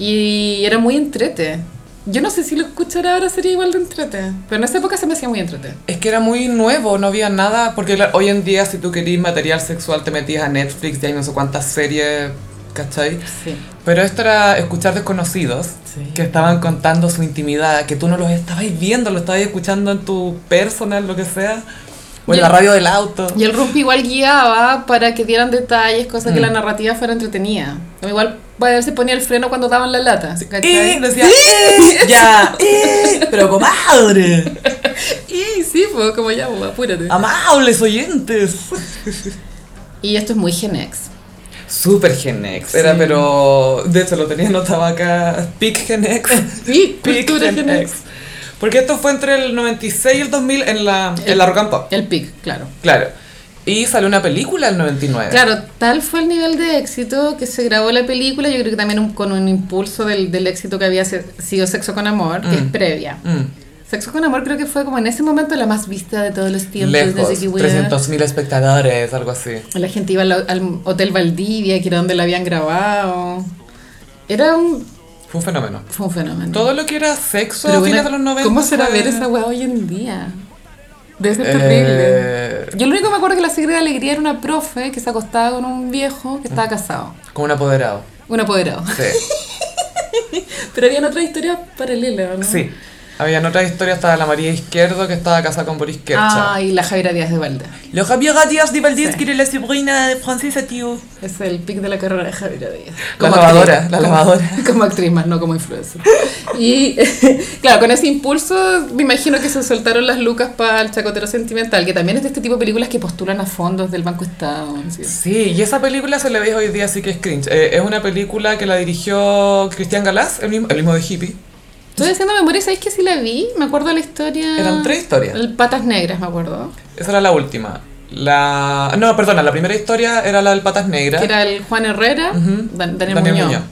Y era muy entrete. Yo no sé si lo escuchara ahora sería igual de entrete. Pero en esa época se me hacía muy entrete. Es que era muy nuevo, no había nada, porque hoy en día si tú querías material sexual te metías a Netflix y hay no sé cuántas series, ¿cachai? Sí. Pero esto era escuchar desconocidos Sí. que estaban contando su intimidad, que tú no los estabas viendo, lo estabas escuchando en tu personal, lo que sea, o en Y la radio del auto. Y el Rumpi igual guiaba para que dieran detalles, cosa que Mm. la narrativa fuera entretenida. Igual veces ponía el freno cuando daban la lata. Y decía, "Eh, ya, eh, pero comadre, Y sí, pues como ya, pues, apúrate. amables oyentes. Y esto es muy Gen X. Super Gen X, era Sí. pero, de hecho lo tenía anotado acá, Peak Gen X. Sí, Peak cultura Gen Gen X. X. Porque esto fue entre el 96 y el 2000 en la, en la Rock and Pop. El pic, claro. Claro. Y salió una película en el 99. Claro, tal fue el nivel de éxito que se grabó la película, yo creo que también un- con un impulso del, del éxito que había se- sido Sexo con Amor, que es Mm. previa. Mm, Sexo con Amor creo que fue como en ese momento la más vista de todos los tiempos. Lejos, no sé qué wea. 300.000 espectadores, algo así. La gente iba al, al Hotel Valdivia, que era donde la habían grabado. Era un, Fue un fenómeno. fue un fenómeno. Todo lo que era sexo Pero a fines de los 90. ¿Cómo será fue- ver esa weá hoy en día? Debe ser Eh, terrible. Yo lo único que me acuerdo es que la Secreta de Alegría era una profe que se acostaba con un viejo que estaba casado. Como un apoderado. Un apoderado. Sí. Pero habían otras historias paralelas, ¿no? sí. Había en otra historia estaba la María Izquierdo que estaba casada con Boris Kercha. Ah, y la Javiera Díaz de Valda. Le Javier Díaz de Valdés, Sí. que era la sobrina de Francesa, tío. Es el pic de la carrera de Javiera Díaz. La Como lavadora, actriz. la Como- lavadora. Como actriz más, no como influencer. Y claro, con ese impulso me imagino que se soltaron las lucas para el chacotero sentimental, que también es de este tipo de películas que postulan a fondos del Banco Estado. ¿sí? Sí, y esa película se le ve hoy día sí que es cringe. Eh, es una película que la dirigió Cristian Galás, el mismo, el mismo de Hippie. Estoy haciendo memoria, ¿sabéis que sí la vi? Me acuerdo de la historia... Eran tres historias. El Patas Negras, me acuerdo. Esa era la última. La... No, perdona, la primera historia era la del Patas Negras. Que era el Juan Herrera, Ujú. Dan- Daniel, Daniel Muñoz. Muñoz.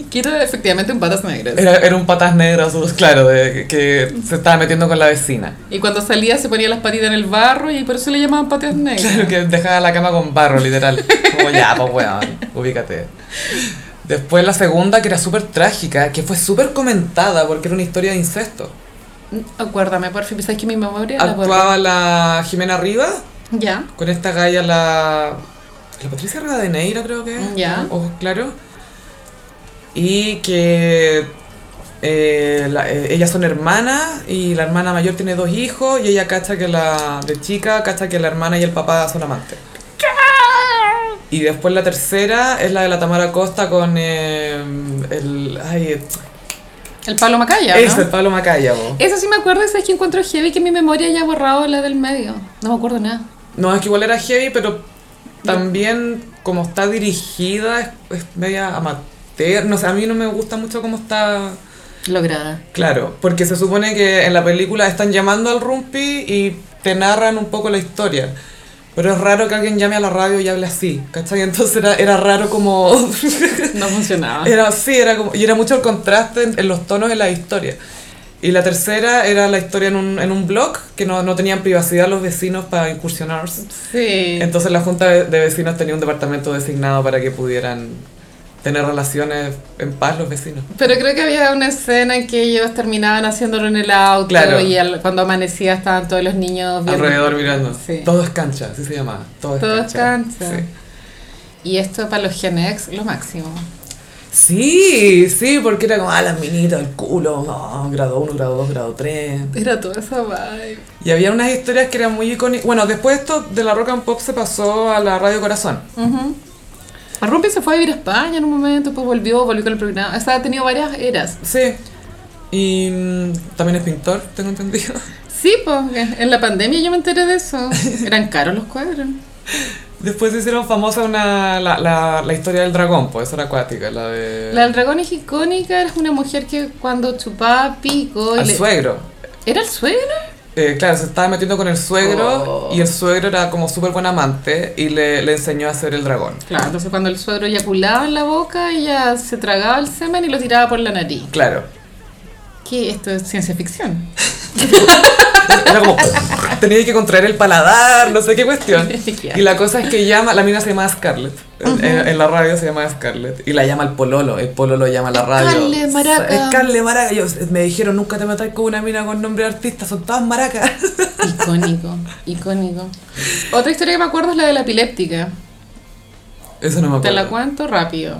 que era efectivamente un Patas Negras. Era, era un patas negras, claro, de, que, que se estaba metiendo con la vecina. Y cuando salía se ponía las patitas en el barro y por eso le llamaban patas negras. Claro, que dejaba la cama con barro, literal. Como ya, pues weón, ubícate. Después la segunda, que era súper trágica, que fue súper comentada porque era una historia de incesto. Acuérdame, por fin, ¿sabes que mi memoria la? Actuaba la Jimena Rivas Ya. con esta galla, la. La Patricia Rivadeneira, creo que. es, Ya. Ojos claros. Y que. eh, la- eh, ellas son hermanas y la hermana mayor tiene dos hijos y ella cacha que la. de chica, cacha que la hermana y el papá son amantes. Y después la tercera es la de la Tamara Costa con eh, el. Ay, El Pablo Macaya, ¿no? ese, el Pablo Macaya, po. Eso sí me acuerdo, ¿sabes que encuentro heavy que mi memoria haya borrado la del medio? No me acuerdo nada. No, es que igual era heavy, pero también como está dirigida es, es media amateur. No sé, a mí no me gusta mucho cómo está... Lograda. Claro, porque se supone que en la película están llamando al Rumpi y te narran un poco la historia. Pero es raro que alguien llame a la radio y hable así, ¿cachai? Entonces era, era raro como... No funcionaba. Era, sí, era como, y era mucho el contraste en, en los tonos de la historia. Y la tercera era la historia en un, en un blog, que no, no tenían privacidad los vecinos para incursionarse. Sí. Entonces la junta de vecinos tenía un departamento designado para que pudieran tener relaciones en paz los vecinos. Pero creo que había una escena en que ellos terminaban haciéndolo en el auto Claro. y al- cuando amanecía estaban todos los niños viendo- Alrededor mirando. Sí. Todo es cancha, así se llama. Todo es Todo cancha. cancha. Sí. Y esto para los Gen X, lo máximo. Sí, sí, porque era como, ah, las minitas, el culo, grado 1, grado 2, grado 3. Era toda esa vibe. Y había unas historias que eran muy icónicas. Bueno, después esto de la rock and pop se pasó a la radio Corazón. Ujú. Rumpi se fue a vivir a España en un momento, después volvió, volvió con el programa. O sea, ha tenido varias eras. Sí. Y mm, también es pintor, tengo entendido. Sí, pues en la pandemia yo me enteré de eso. Eran caros los cuadros. Después se hicieron famosa una, la, la, la historia del dragón, pues esa era acuática, la de... La del dragón es icónica, era una mujer que cuando chupaba pico... y al le- suegro. ¿Era el suegro? Eh, claro, se estaba metiendo con el suegro Oh. y el suegro era como súper buen amante y le, le enseñó a hacer el dragón. Claro, entonces cuando el suegro eyaculaba en la boca, ella se tragaba el semen y lo tiraba por la nariz. Claro. ¿Qué? Esto es ciencia ficción. Era como... tenía que contraer el paladar, no sé qué cuestión. Y la cosa es que llama, la mina se llama Scarlett. En, en la radio se llama Scarlett. Y la llama el pololo. El pololo llama a la radio. Scarlett Maraca. Scarlett Maraca. Yo, me dijeron, nunca te metas con una mina con nombre de artista. Son todas maracas. Icónico, icónico. Otra historia que me acuerdo es la de la epiléptica. Eso no me acuerdo. Te la cuento rápido.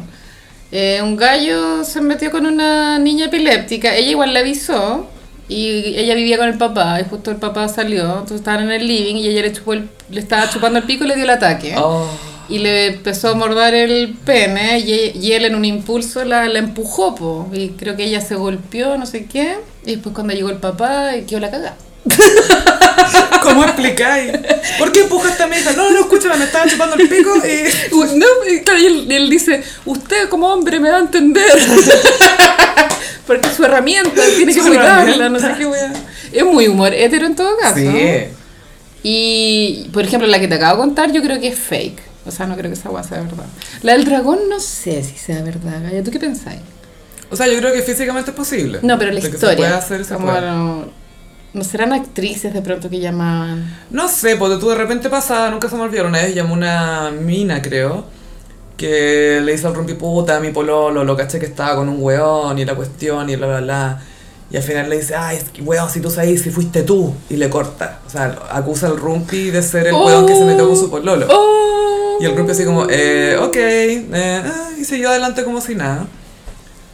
Eh, un gallo se metió con una niña epiléptica. Ella igual le avisó. Y ella vivía con el papá. Y justo el papá salió. Entonces estaban en el living. Y ella le, chupó el- le estaba chupando el pico y le dio el ataque. Oh. Y le empezó a morder el pene. Y, y él en un impulso la, la empujó. Po, y creo que ella se golpeó, no sé qué. Y después cuando llegó el papá, quedó la cagada. ¿Cómo explicáis? ¿Por qué empujaste a mi hija? No, no, escúchame, me estaba chupando el pico y... Uy, No, y claro, y él, y él dice, usted como hombre me va a entender. Porque su herramienta tiene que cuidarla, no sé qué wea. Es muy humor hetero en todo caso. Sí. Y, por ejemplo, la que te acabo de contar yo creo que es fake. O sea, no creo que esa wea sea verdad. La del dragón no sé si sea verdad, Gaya. ¿Tú qué pensáis? O sea, yo creo que físicamente es posible. No, pero la De que historia. Se puede hacer, se como puede. no, no serán actrices de pronto que llamaban. No sé, porque tú de repente pasaba, nunca se me olvidó, una vez llamó una mina, creo, que le hizo al rompiputa a mi pololo, lo caché que estaba con un weón y la cuestión y bla, bla, bla. Y al final le dice, ay, weón, si tú sabes si fuiste tú, y le corta. O sea, acusa al rumpi de ser el weón que se metió con su pololo. ¡Oh! Y el rumpi así como, eh, ok, eh, ah, y siguió adelante como si nada.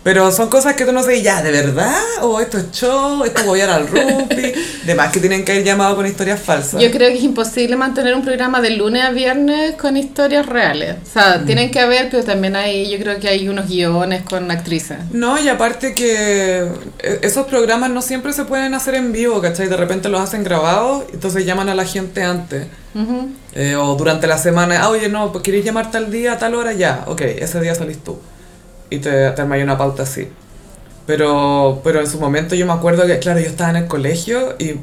Pero son cosas que tú no sabes, ya, ¿de verdad? ¿O esto es show? ¿Esto es apoyar al rumpi? De más que tienen que ir llamados con historias falsas. Yo creo que es imposible mantener un programa de lunes a viernes con historias reales. O sea, Mm. tienen que haber, pero también hay, yo creo que hay unos guiones con actrices. No, y aparte que eh, esos programas no siempre se pueden hacer en vivo, ¿cachai? De repente los hacen grabados, entonces llaman a la gente antes. Eh, o durante la semana, ah, oye, no, pues queréis llamar tal día, a tal hora, ya, ok, ese día salís tú. Y te, te armáis una pauta así. Pero, pero en su momento yo me acuerdo que, claro, yo estaba en el colegio y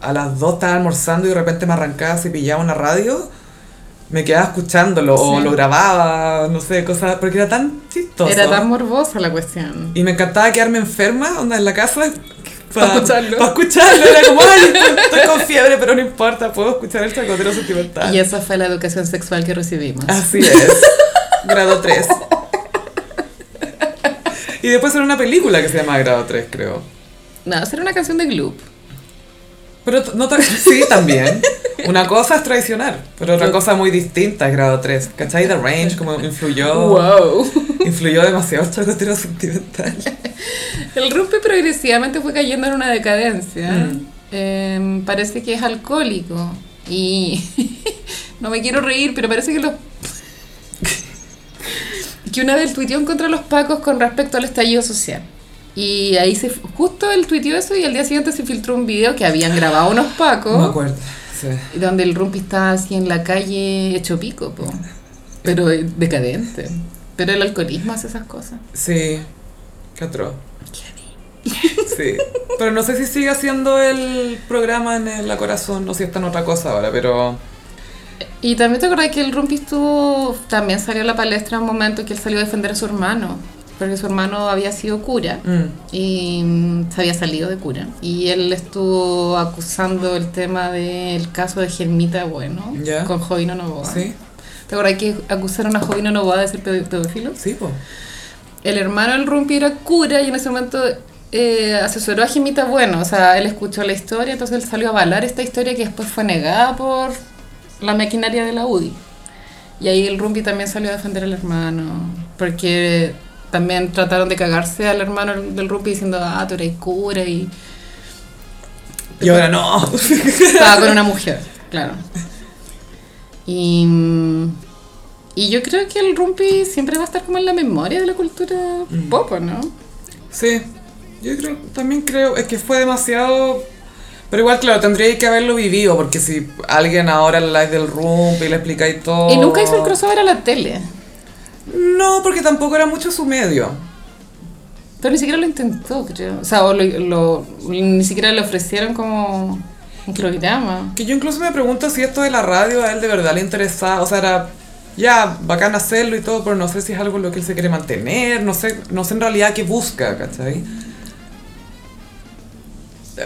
a las dos estaba almorzando y de repente me arrancaba si pillaba una radio, me quedaba escuchándolo o Sí. lo grababa, no sé, cosas, porque era tan chistoso. Era tan morbosa la cuestión. Y me encantaba quedarme enferma, onda en la casa. Pa' escucharlo. Para escucharlo. Era como, ay, estoy con fiebre, pero no importa, puedo escuchar el chacotero sentimental. Y esa fue la educación sexual que recibimos. Así es. Grado 3. Y después era una película que se llama Grado 3, creo. No, era una canción de Gloop. Pero no sí, también. Una cosa es traicionar, pero otra cosa muy distinta es Grado 3. ¿Cachai? The Range, como influyó. Wow. Influyó demasiado el chacotero sentimental. El rumpe progresivamente fue cayendo en una decadencia. Mm. Eh, parece que es alcohólico. Y no me quiero reír, pero parece que los... que una vez tuiteó contra los pacos con respecto al estallido social. Y ahí se... Justo él tuiteó eso y al día siguiente se filtró un video que habían grabado unos pacos. No me acuerdo. Sí. donde el rumpi estaba así en la calle hecho pico, po. Pero eh, decadente. Pero el alcoholismo hace esas cosas. Sí, qué atroz. Sí, pero no sé si sigue haciendo el programa en el La Corazón o si está en otra cosa ahora, pero Y también te acordás que el rumpi estuvo, también salió a la palestra un momento que él salió a defender a su hermano, porque su hermano había sido cura mm, y mm, se había salido de cura. Y él estuvo acusando el tema del caso de Germita Bueno Ya. con Jovino Novoa. sí. ¿Te acuerdas que acusaron a Jovino Novoa de ser ped- pedófilo? Sí, pues. El hermano del Rumpi era cura y en ese momento eh, asesoró a Jimita Bueno. O sea, él escuchó la historia, entonces él salió a avalar esta historia que después fue negada por la maquinaria de la UDI. Y ahí el Rumpi también salió a defender al hermano. Porque también trataron de cagarse al hermano del Rumpi diciendo, ah, tú eres cura y Y ahora no. estaba con una mujer, claro. Y, y yo creo que el Rumpi siempre va a estar como en la memoria de la cultura pop, ¿no? Sí, yo creo, también creo, es que fue demasiado... Pero igual, claro, tendría que haberlo vivido, porque si alguien ahora en la live del Rump y le explicáis todo... Y nunca hizo el crossover a la tele. No, porque tampoco era mucho su medio. Pero ni siquiera lo intentó, creo. O sea, o lo, lo- ni siquiera le ofrecieron como un programa. Que yo incluso me pregunto si esto de la radio a él de verdad le interesaba, o sea, era ya bacán hacerlo y todo, pero no sé si es algo en lo que él se quiere mantener, no sé, no sé en realidad qué busca, ¿cachai?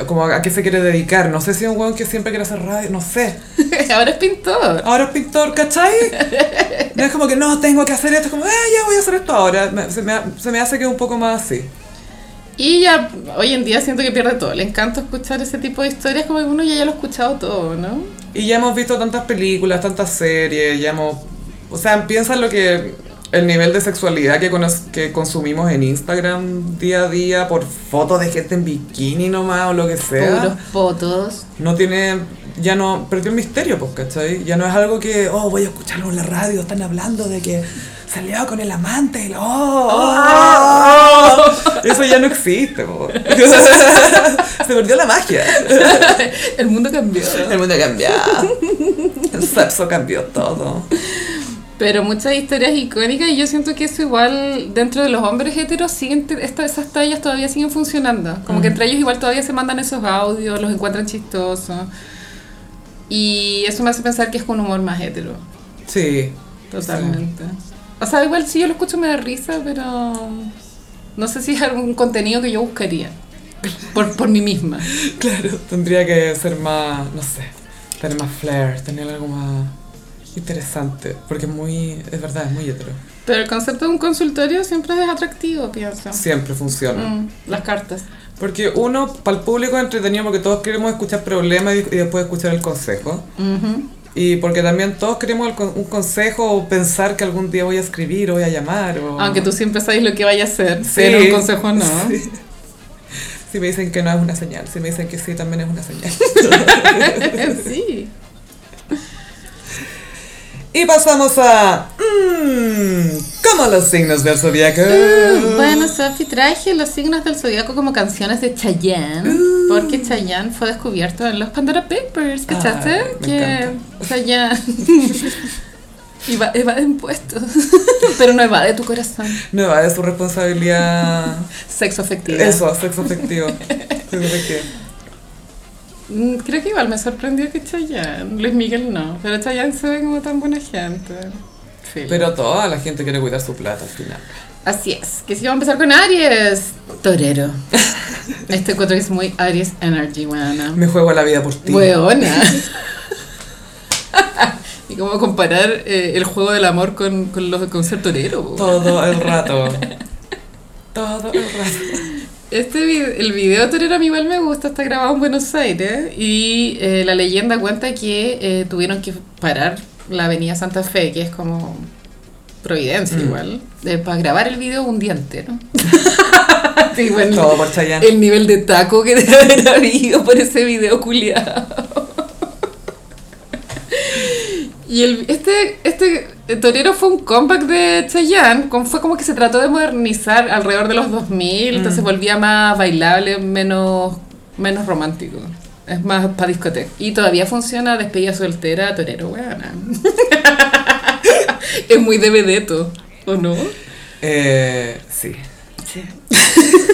Como a, qué se quiere dedicar, no sé si es un weón que siempre quiere hacer radio, no sé. Ahora es pintor. Ahora es pintor, ¿cachai? No es como que no, tengo que hacer esto, es como, ah, ya voy a hacer esto ahora. Me- se, me, se me hace que es un poco más así. Y ya hoy en día siento que pierde todo. Le encanta escuchar ese tipo de historias como que uno ya, ya lo ha escuchado todo, ¿no? Y ya hemos visto tantas películas, tantas series, ya hemos... O sea, piensa en lo que... El nivel de sexualidad que, que consumimos en Instagram día a día por fotos de gente en bikini nomás o lo que sea. Puros fotos. No tiene... Ya no... Perdió el misterio, pues, ¿cachai? Ya no es algo que... Oh, voy a escucharlo en la radio, están hablando de que salió con el amante. y lo- Oh, oh, oh. Eso ya no existe, po. Se perdió la magia. El mundo cambió. El mundo ha cambiado. El sexo cambió todo. Pero muchas historias icónicas y yo siento que eso igual dentro de los hombres heteros siguen esta- esas tallas todavía siguen funcionando. Como que entre ellos igual todavía se mandan esos audios, los encuentran chistosos. Y eso me hace pensar que es con humor más hetero, Sí. totalmente. O sea, igual si yo lo escucho me da risa, pero no sé si es algún contenido que yo buscaría. Por, por mí misma. Claro. Tendría que ser más, no sé, tener más flair, tener algo más interesante. Porque es muy, es verdad, es muy hetero. Pero el concepto de un consultorio siempre es atractivo, pienso. Siempre funciona. Mm, las cartas. Porque uno, para el público es entretenido porque todos queremos escuchar problemas y, y después escuchar el consejo. Ujú. Y porque también todos queremos el un consejo o pensar que algún día voy a escribir o voy a llamar. O... Aunque tú siempre sabes lo que vaya a hacer, Sí. pero un consejo no. Sí. Si me dicen que no es una señal, si me dicen que sí también es una señal. sí. Y pasamos a... Mmm, como los signos del zodiaco. Uh, bueno, Sophie, traje los signos del zodiaco como canciones de Chayanne, Uh. porque Chayanne fue descubierto en los Pandora Papers, ¿cachaste? Ay, me que encanta. Chayanne iba, evade impuestos, pero no evade tu corazón. No va de su responsabilidad. Sexo afectivo. Eso, sexo afectivo. Sexo afectivo. Mm, Creo que igual me sorprendió que Chayanne, Luis Miguel no, pero Chayanne se ve como tan buena gente. Sí. Pero toda la gente quiere cuidar su plata al final. Así es, que si vamos a empezar con Aries, torero. Este encuentro es muy Aries Energy, buena. Me juego la vida por ti. Weona. y cómo comparar eh, el juego del amor con, con, los, con ser torero. Todo el rato. Todo el rato. Este vid- el video torero a mí igual me gusta, está grabado en Buenos Aires y eh, la leyenda cuenta que eh, tuvieron que parar la avenida Santa Fe, que es como Providencia Mm. igual, eh, para grabar el video un día entero. Sí, bueno, Todo por Chayanne. el nivel de taco que debe haber habido por ese video culiado. Y el, este, este torero fue un comeback de Chayanne, fue como que se trató de modernizar alrededor de los 2000, entonces volvía más bailable, menos, menos romántico. Es más para discoteca. Y todavía funciona despedida soltera, torero, weona. es muy de vedeto, ¿o no? Eh, sí. Sí.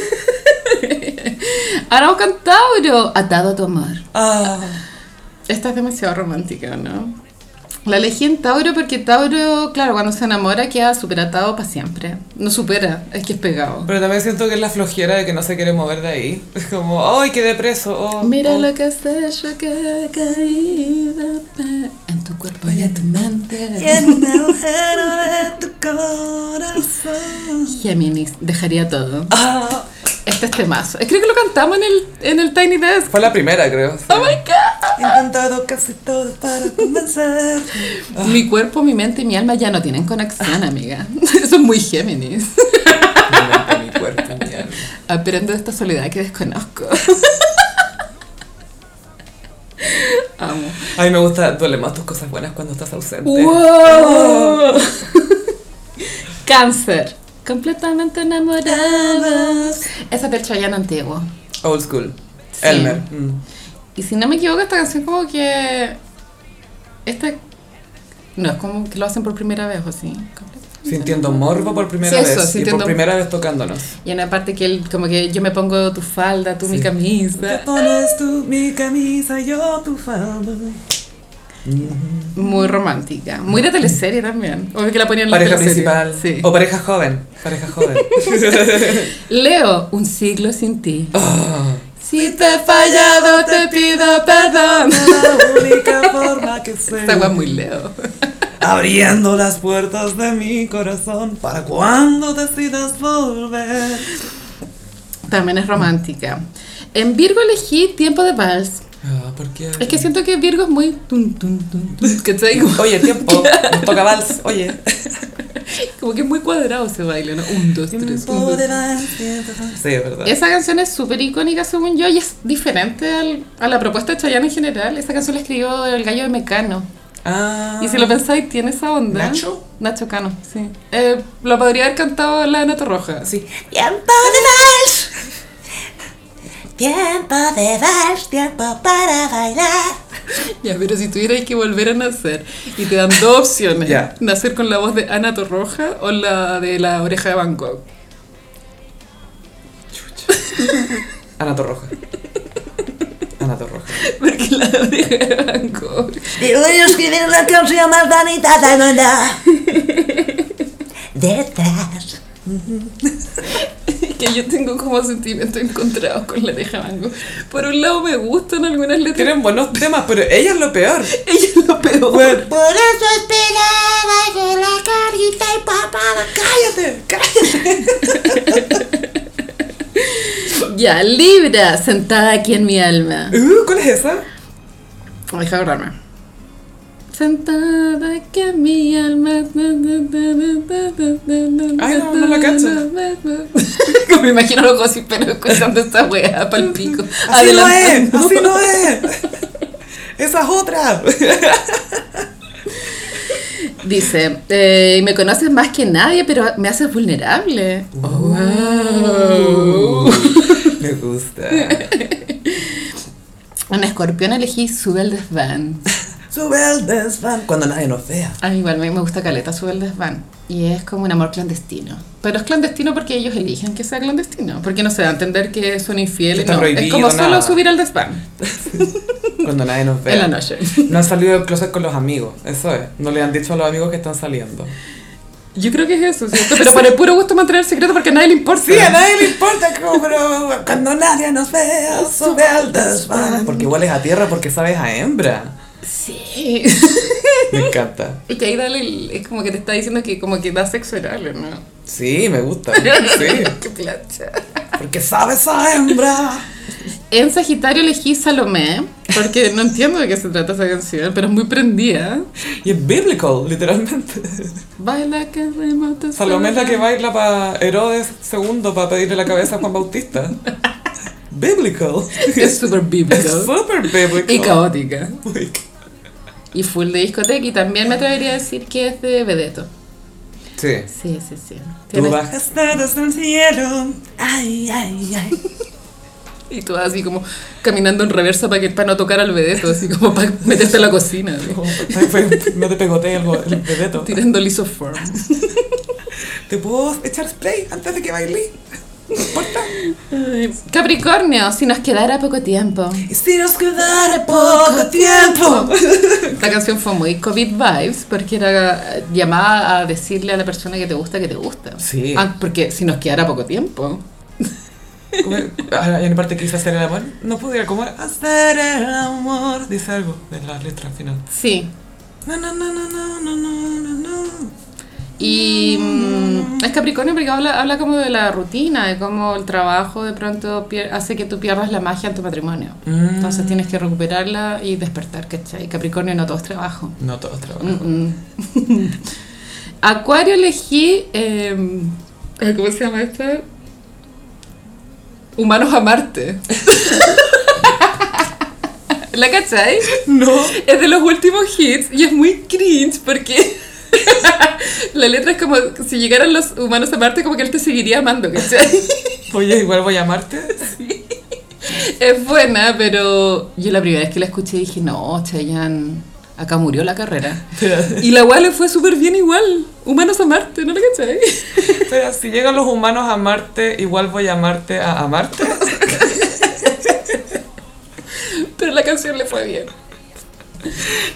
Con Tauro, atado a tu amor. Ah. Esta es demasiado romántica, ¿no? La elegí en Tauro porque Tauro, claro, cuando se enamora queda súper atado para siempre. No supera, es que es pegado. Pero también siento que es la flojera de que no se quiere mover de ahí. Es como, ¡ay, quedé preso! Oh, Mira oh". lo que has hecho que he caído en tu cuerpo y en tu mente. en un agujero de tu corazón. Géminis, dejaría todo. Ah, Este es temazo. Creo que lo cantamos en el, en el Tiny Desk. fue la primera, creo. sí. Oh my god. Casi todo para convencer. Mi cuerpo, mi mente y mi alma ya no tienen conexión, amiga. Eso es muy Géminis. Mi mente, mi cuerpo, mi alma. Aprendo de esta soledad que desconozco. Amo. A mí me gusta, duele más tus cosas buenas cuando estás ausente. ¡Wow! Cáncer. Completamente enamorados. Esa es del Chayanne antiguo. Old school. Sí. Elmer. mm. Y si no me equivoco, esta canción como que... Esta... No, es como que lo hacen por primera vez o así. Sintiendo morbo por primera Sí, eso, vez. Y por primera vez tocándonos. Y en la parte que él, como que yo me pongo tu falda, tú mi Sí. Te camisa. pones tú mi camisa, yo tu falda. Muy romántica. Muy de teleserie también. Obvio que la ponían en la Pareja teleserie. principal. Sí. O pareja joven. Pareja joven. Leo, un siglo sin ti. Ah. Si te he fallado, te pido perdón. La única forma que sé. Esta wea es muy Leo. Abriendo las puertas de mi corazón para cuando decidas volver. También es romántica. En Virgo elegí Tiempo de Vals. Ah, ¿por qué? Es que siento que Virgo es muy... Tun, tun, tun, ¿cachai? Como, Oye, tiempo. Toca vals. Oye. como que es muy cuadrado ese baile, ¿no? Un, dos, tres, un, dos, de tres. Sí, es verdad. Esa canción es súper icónica según yo y es diferente al- a la propuesta de Chayanne en general. Esa canción la escribió el gallo de Mecano. Ah. Y si lo pensáis, tiene esa onda. ¿Nacho? Nacho Cano, sí. Eh, lo podría haber cantado la de Nato Roja. Sí. De vals. Tiempo de vals, tiempo para bailar. Ya, pero si tuvierais que volver a nacer y te dan dos opciones, Ya. nacer con la voz de Ana Torroja o la de la oreja de Gogh. Ana Torroja. Ana Torroja. Porque la oreja de Gogh. Y voy a escribir la canción más bonita mundo. Detrás. Que yo tengo como sentimientos encontrados con la oreja de Gogh. Por un lado me gustan algunas letras. Tienen buenos temas, pero ella es lo peor. Ella es lo peor. Bueno, Por eso esperaba que la carita y papada. cállate, cállate. Ya, Libra, sentada aquí en mi alma. Uh, ¿Cuál es esa? Deja acordarme. Sentada aquí en mi alma. Ay, no, no la cacho. Me imagino los gossiperos escuchando esta wea pa'l pico. Así no es, así no es. Esa es otra. Dice, eh, me conoces más que nadie, pero me haces vulnerable. Oh, wow. Me gusta. Un escorpión elegí sube el desván. Sube el desván cuando nadie nos vea. A mí igual me me gusta Caleta, sube el desván. Y es como un amor clandestino. Pero es clandestino porque ellos eligen que sea clandestino. Porque no se da a entender que son infieles. Está No, es como solo nada. subir al desván Cuando nadie nos vea. en la noche. No han salido del closet con los amigos, eso es. No le han dicho a los amigos que están saliendo. Yo creo que es eso, ¿cierto? Pero por el puro gusto mantener el secreto porque a nadie le importa. Sí, a nadie le importa, como, pero cuando nadie nos vea, sube al desván. Porque igual es a tierra porque sabes a hembra. Sí. Me encanta. Y que ahí dale, el- es como que te está diciendo que como que da sexo oral, ¿o ¿no? Sí, me gusta. Sí. Qué plancha. Porque sabes a hembra. En Sagitario elegí Salomé, porque no entiendo de qué se trata esa canción, pero es muy prendida. Y es biblical, literalmente. Baila que remoto Salomé es la que baila para Herodes II para pedirle la cabeza a Juan Bautista. Biblical. Es súper Es bíblico. súper biblical. Y caótica. Uy, Y full de discoteca. Y también me atrevería a decir que es de Vedeto. Sí. Sí, sí, sí. Tú bajaste desde el cielo. Ay, ay, ay. Y tú así como caminando en reversa para que para no tocar al Vedeto, así como para meterte en la cocina. No te pegoteé algo, el bebeto. Tirando lisoform. ¿Te puedo echar spray antes de que baile? No importa. Capricornio, si nos quedara poco tiempo. Si nos quedara poco tiempo. Esta canción fue muy COVID vibes porque era llamada a decirle a la persona que te gusta que te gusta. Sí. Ah, porque si nos quedara poco tiempo. Ah, Hay una parte que dice hacer el amor. No pudiera como hacer el amor. Dice algo de la letra final. Sí. Na, na, na, na, na, na, na, na. Y mm, es Capricornio porque habla, habla como de la rutina, de cómo el trabajo de pronto hace que tú pierdas la magia en tu matrimonio. Entonces tienes que recuperarla y despertar, ¿cachai? Capricornio no todo es trabajo. No todos trabajo. Mm, mm. Acuario elegí. eh, ¿Cómo se llama esta? Humanos a Marte. ¿La cachai? No. Es de los últimos hits y es muy cringe porque la letra es como si llegaran los humanos a Marte, como que él te seguiría amando, ¿cachai? Oye, igual voy a llamarte. Es buena, pero yo la primera vez que la escuché dije, no, Chayanne, acá murió la carrera. Y la weá le fue súper bien igual. Humanos a Marte, ¿no la cachai? Pero si llegan los humanos a Marte, igual voy a amarte a amarte. Pero la canción le fue bien.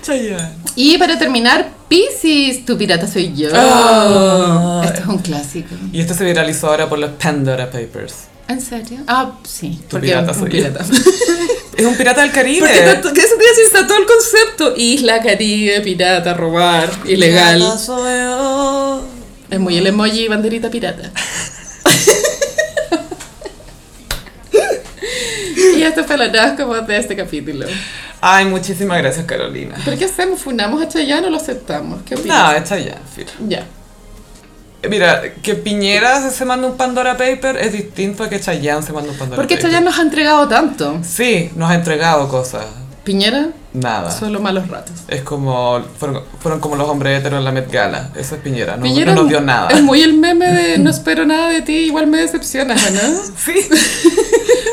Chayanne. Y para terminar, Pisces, tu pirata soy yo. Ah. Esto es un clásico. Y esto se viralizó ahora por los Pandora Papers. ¿En serio? Ah, sí. Tu pirata un soy yo. pirata. Es un pirata del Caribe. Porque que eso te está todo el concepto. Isla, Caribe, pirata, robar, ilegal. Pirata soy yo. Es muy el emoji banderita pirata. y esto fue la nada como de este capítulo. Ay, muchísimas gracias, Carolina. ¿Pero qué hacemos? ¿Funamos a Chayanne o lo aceptamos? ¿Qué No, opinas? es Chayanne, filo. Ya. Mira, que Piñera se manda un Pandora Paper es distinto a que Chayanne se manda un Pandora ¿Por qué Paper. Chayanne nos ha entregado tanto? Sí, nos ha entregado cosas. Piñera, Nada. solo malos ratos. Es como, fueron, fueron como los hombres heteros en la Met Gala. Eso es Piñera, no, Piñera no nos dio nada. Es muy el meme de no espero nada de ti, igual me decepcionas, ¿no? Sí.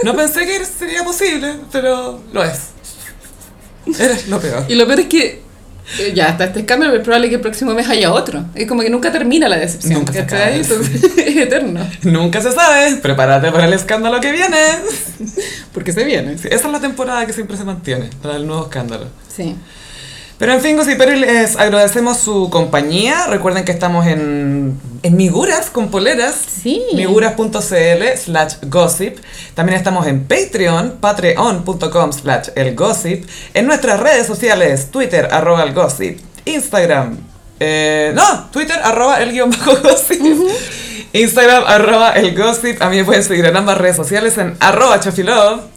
No pensé que sería posible, pero lo es. Eres lo peor. Y lo peor es que eh, ya está este escándalo, pero es probable que el próximo mes haya otro. Es como que nunca termina la decepción, Nunca se acaba. Entonces, es eterno. Nunca se sabe. Prepárate para el escándalo que viene. Porque se viene. Sí, esa es la temporada que siempre se mantiene, la del nuevo escándalo. Sí. Pero en fin, Gossiperos, les agradecemos su compañía. Recuerden que estamos en, en Miguras con poleras. Sí. Miguras.cl slash gossip. También estamos en Patreon, patreon.com slash el gossip. En nuestras redes sociales, Twitter, arroba el gossip. Instagram, eh, no, Twitter, arroba el guion bajo gossip. Instagram, arroba el gossip. A mí me pueden seguir en ambas redes sociales en arroba chofilove.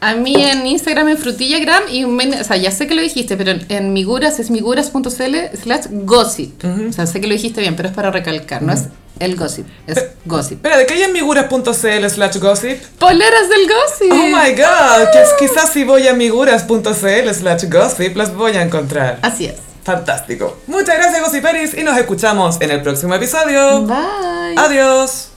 A mí en Instagram en frutillagram y o sea, ya sé que lo dijiste, pero en, miguras es miguras.cl slash gossip. O sea, sé que lo dijiste bien, pero es para recalcar, no es el gossip, es gossip. Espera, ¿de qué hay en miguras.cl slash gossip? ¡Poleras del gossip! Oh my god, que es- quizás si voy a miguras.cl slash gossip las voy a encontrar. Así es. Fantástico. Muchas gracias, Gossiperis, y nos escuchamos en el próximo episodio. Bye. Adiós.